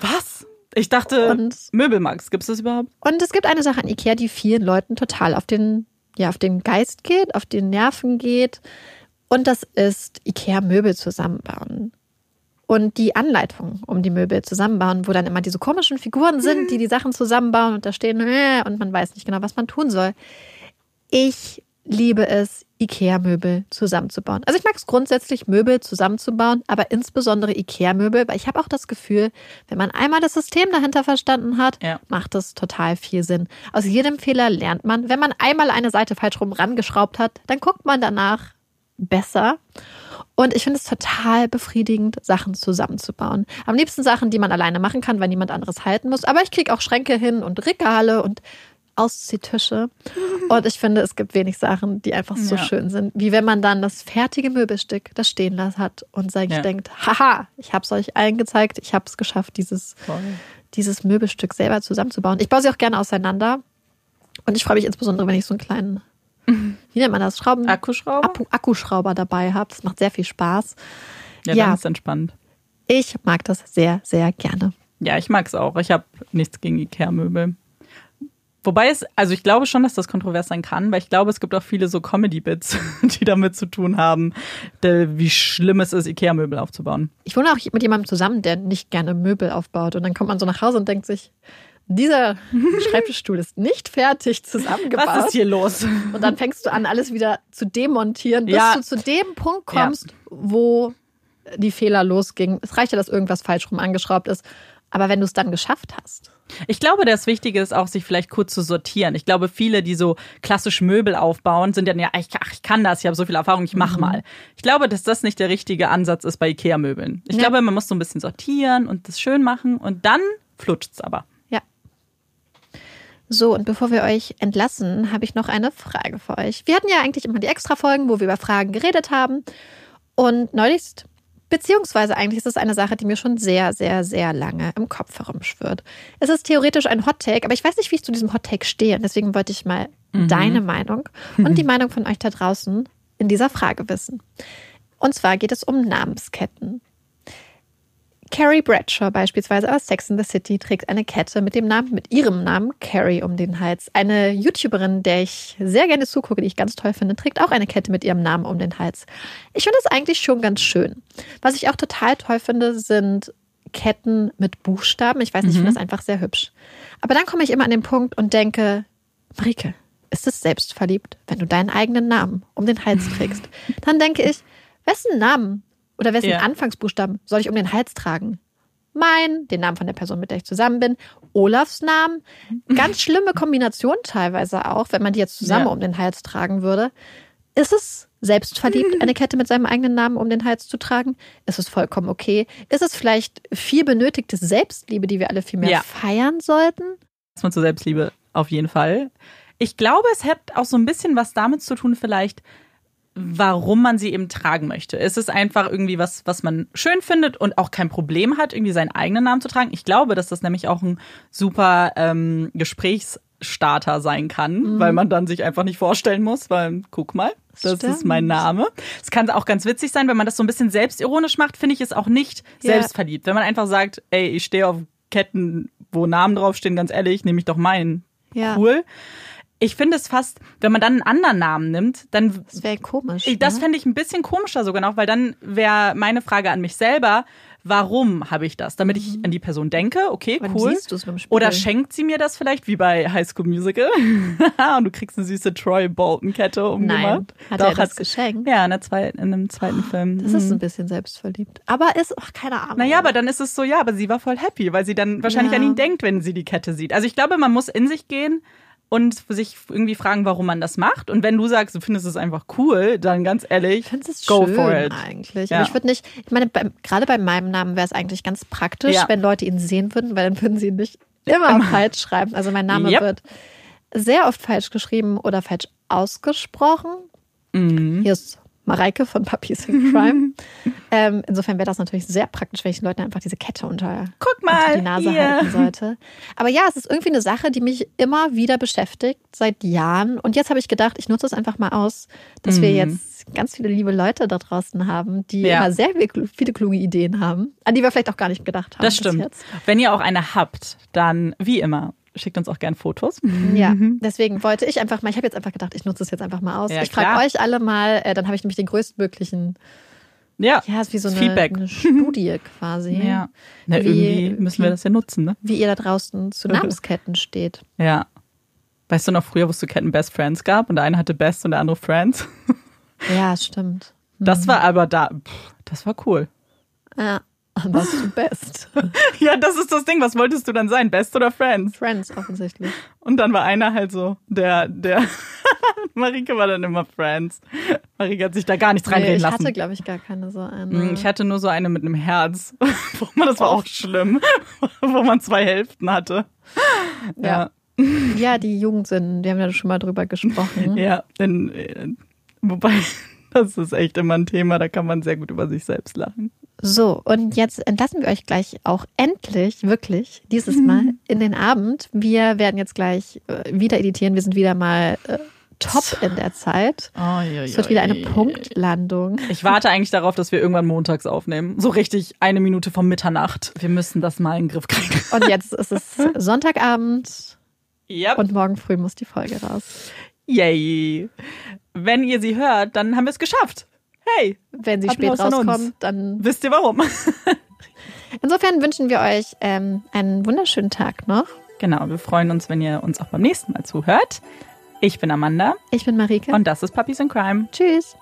Was? Ich dachte, und, Möbelmax, gibt es das überhaupt? Und es gibt eine Sache an Ikea, die vielen Leuten total auf den, ja, auf den Geist geht, auf den Nerven geht. Und das ist IKEA-Möbel zusammenbauen. Und die Anleitung, um die Möbel zusammenbauen, wo dann immer diese komischen Figuren sind, die die Sachen zusammenbauen und da stehen äh, und man weiß nicht genau, was man tun soll. Ich liebe es, IKEA-Möbel zusammenzubauen. Also ich mag es grundsätzlich, Möbel zusammenzubauen, aber insbesondere IKEA-Möbel, weil ich habe auch das Gefühl, wenn man einmal das System dahinter verstanden hat, ja. macht es total viel Sinn. Aus jedem Fehler lernt man. Wenn man einmal eine Seite falsch rum rangeschraubt hat, dann guckt man danach, besser. Und ich finde es total befriedigend, Sachen zusammenzubauen. Am liebsten Sachen, die man alleine machen kann, weil niemand anderes halten muss. Aber ich kriege auch Schränke hin und Regale und Ausziehtische. Und ich finde, es gibt wenig Sachen, die einfach so ja. schön sind, wie wenn man dann das fertige Möbelstück da stehen lassen hat und sich ja. denkt, haha, ich habe es euch allen gezeigt, ich habe es geschafft, dieses, dieses Möbelstück selber zusammenzubauen. Ich baue sie auch gerne auseinander. Und ich freue mich insbesondere, wenn ich so einen kleinen wie nennt man das? Schrauben? Akkuschrauber? Akku Akkuschrauber dabei habt. Das macht sehr viel Spaß. Ja, ja, ist entspannt. Ich mag das sehr, sehr gerne. Ja, ich mag es auch. Ich habe nichts gegen Ikea-Möbel. Wobei es, also ich glaube schon, dass das kontrovers sein kann, weil ich glaube, es gibt auch viele so Comedy-Bits, die damit zu tun haben, wie schlimm es ist, Ikea-Möbel aufzubauen. Ich wohne auch mit jemandem zusammen, der nicht gerne Möbel aufbaut. Und dann kommt man so nach Hause und denkt sich, dieser Schreibtischstuhl ist nicht fertig zusammengebaut. Was ist hier los? Und dann fängst du an, alles wieder zu demontieren, bis ja. du zu dem Punkt kommst, ja. wo die Fehler losgingen. Es reicht ja, dass irgendwas falsch rum angeschraubt ist. Aber wenn du es dann geschafft hast. Ich glaube, das Wichtige ist auch, sich vielleicht kurz zu sortieren. Ich glaube, viele, die so klassisch Möbel aufbauen, sind dann ja, ich, ach, ich kann das, ich habe so viel Erfahrung, ich mach mhm. mal. Ich glaube, dass das nicht der richtige Ansatz ist bei Ikea-Möbeln. Ich ja. glaube, man muss so ein bisschen sortieren und das schön machen und dann flutscht's aber. So, und bevor wir euch entlassen, habe ich noch eine Frage für euch. Wir hatten ja eigentlich immer die Extra-Folgen, wo wir über Fragen geredet haben. Und neulich, beziehungsweise eigentlich ist es eine Sache, die mir schon sehr, sehr, sehr lange im Kopf herumschwirrt. Es ist theoretisch ein Hot-Take, aber ich weiß nicht, wie ich zu diesem Hot-Take stehe. Und deswegen wollte ich mal mhm. deine Meinung und die Meinung von euch da draußen in dieser Frage wissen. Und zwar geht es um Namensketten. Carrie Bradshaw beispielsweise aus Sex in the City trägt eine Kette mit dem Namen, mit ihrem Namen Carrie um den Hals. Eine YouTuberin, der ich sehr gerne zugucke, die ich ganz toll finde, trägt auch eine Kette mit ihrem Namen um den Hals. Ich finde das eigentlich schon ganz schön. Was ich auch total toll finde, sind Ketten mit Buchstaben. Ich weiß nicht, mhm. ich finde das einfach sehr hübsch. Aber dann komme ich immer an den Punkt und denke, Marike, ist es selbstverliebt, wenn du deinen eigenen Namen um den Hals trägst? Dann denke ich, wessen Namen oder wessen ja. Anfangsbuchstaben soll ich um den Hals tragen? Mein, den Namen von der Person, mit der ich zusammen bin, Olafs Namen. Ganz schlimme Kombination teilweise auch, wenn man die jetzt zusammen ja. um den Hals tragen würde. Ist es selbstverliebt, eine Kette mit seinem eigenen Namen um den Hals zu tragen? Ist es vollkommen okay? Ist es vielleicht viel benötigte Selbstliebe, die wir alle viel mehr ja. feiern sollten? Erstmal zur Selbstliebe, auf jeden Fall. Ich glaube, es hat auch so ein bisschen was damit zu tun, vielleicht, warum man sie eben tragen möchte. Ist es einfach irgendwie was, was man schön findet und auch kein Problem hat, irgendwie seinen eigenen Namen zu tragen? Ich glaube, dass das nämlich auch ein super ähm, Gesprächs Starter sein kann, weil man dann sich einfach nicht vorstellen muss, weil guck mal, das Stimmt. ist mein Name. Es kann auch ganz witzig sein, wenn man das so ein bisschen selbstironisch macht, finde ich es auch nicht Ja. selbstverliebt. Wenn man einfach sagt, ey, ich stehe auf Ketten, wo Namen draufstehen, ganz ehrlich, nehme ich doch meinen. Ja. Cool. Ich finde es fast, wenn man dann einen anderen Namen nimmt, dann Das wäre komisch. ich- Das ne? fände ich ein bisschen komischer sogar noch, weil dann wäre meine Frage an mich selber, warum habe ich das? Damit ich an die Person denke, okay, Wann cool. siehst du's im Spiegel? Oder schenkt sie mir das vielleicht, wie bei High School Musical? Und du kriegst eine süße Troy Bolton-Kette umgemacht. Nein. Hat Doch, er das hat- geschenkt? Ja, in, der zweiten, in einem zweiten Film. Das ist Mhm. ein bisschen selbstverliebt. Aber ist auch keine Ahnung. Naja, aber dann ist es so, ja, aber sie war voll happy, weil sie dann wahrscheinlich Ja. an ihn denkt, wenn sie die Kette sieht. Also ich glaube, man muss in sich gehen und sich irgendwie fragen, warum man das macht. Und wenn du sagst, du findest es einfach cool, dann ganz ehrlich, Ich finde es go schön for it. eigentlich. Ja. Aber ich würde nicht, ich meine, beim, gerade bei meinem Namen wäre es eigentlich ganz praktisch, Ja. wenn Leute ihn sehen würden, weil dann würden sie ihn nicht immer falsch schreiben. Also mein Name Yep. wird sehr oft falsch geschrieben oder falsch ausgesprochen. Mhm. Hier ist Mareike von Puppies in Crime. ähm, insofern wäre das natürlich sehr praktisch, wenn ich den Leuten einfach diese Kette unter, Guck unter mal, die Nase hier. halten sollte. Aber ja, es ist irgendwie eine Sache, die mich immer wieder beschäftigt, seit Jahren. Und jetzt habe ich gedacht, ich nutze es einfach mal aus, dass wir jetzt ganz viele liebe Leute da draußen haben, die Mhm. Ja. immer sehr viele kluge Ideen haben, an die wir vielleicht auch gar nicht gedacht haben. Das stimmt. Jetzt. Wenn ihr auch eine habt, dann wie immer, schickt uns auch gern Fotos. Ja, deswegen wollte ich einfach mal, ich habe jetzt einfach gedacht, ich nutze es jetzt einfach mal aus. Ja, ich frage euch alle mal, äh, dann habe ich nämlich den größtmöglichen, Ja, ja, ist wie so eine, Feedback. eine Studie quasi. Ja. Na, Wie- irgendwie müssen wir das ja nutzen, ne? Wie ihr da draußen zu Namensketten steht. Ja. Weißt du noch früher, wo es so Ketten Best Friends gab und der eine hatte Best und der andere Friends? Ja, stimmt. Das war aber da, pff, das war cool. Ja, warst du best. Ja, das ist das Ding. Was wolltest du dann sein? Best oder Friends? Friends offensichtlich. Und dann war einer halt so, der, der, Marike war dann immer Friends. Marike hat sich da gar nichts Nee, reinreden ich lassen. hatte, glaube ich, gar keine so eine. Mm, Ich hatte nur so eine mit einem Herz. Das war auch schlimm. Wo man zwei Hälften hatte. Ja. Ja, die Jugendsünden, wir haben ja schon mal drüber gesprochen. Ja, denn, äh, wobei, das ist echt immer ein Thema, da kann man sehr gut über sich selbst lachen. So, und jetzt entlassen wir euch gleich auch endlich, wirklich, dieses Mhm. Mal in den Abend. Wir werden jetzt gleich äh, wieder editieren. Wir sind wieder mal äh, top in der Zeit. Oh, Es wird wieder eine Punktlandung. Ich warte eigentlich darauf, dass wir irgendwann montags aufnehmen. So richtig eine Minute vor Mitternacht. Wir müssen das mal in den Griff kriegen. Und jetzt ist es Sonntagabend Yep. und morgen früh muss die Folge raus. Yay. Wenn ihr sie hört, dann haben wir es geschafft. Hey, Wenn sie Applaus spät rauskommt, dann. wisst ihr warum? Insofern wünschen wir euch ähm, einen wunderschönen Tag noch. Genau, wir freuen uns, wenn ihr uns auch beim nächsten Mal zuhört. Ich bin Amanda Ich bin Marike. und das ist Puppies in Crime. Tschüss.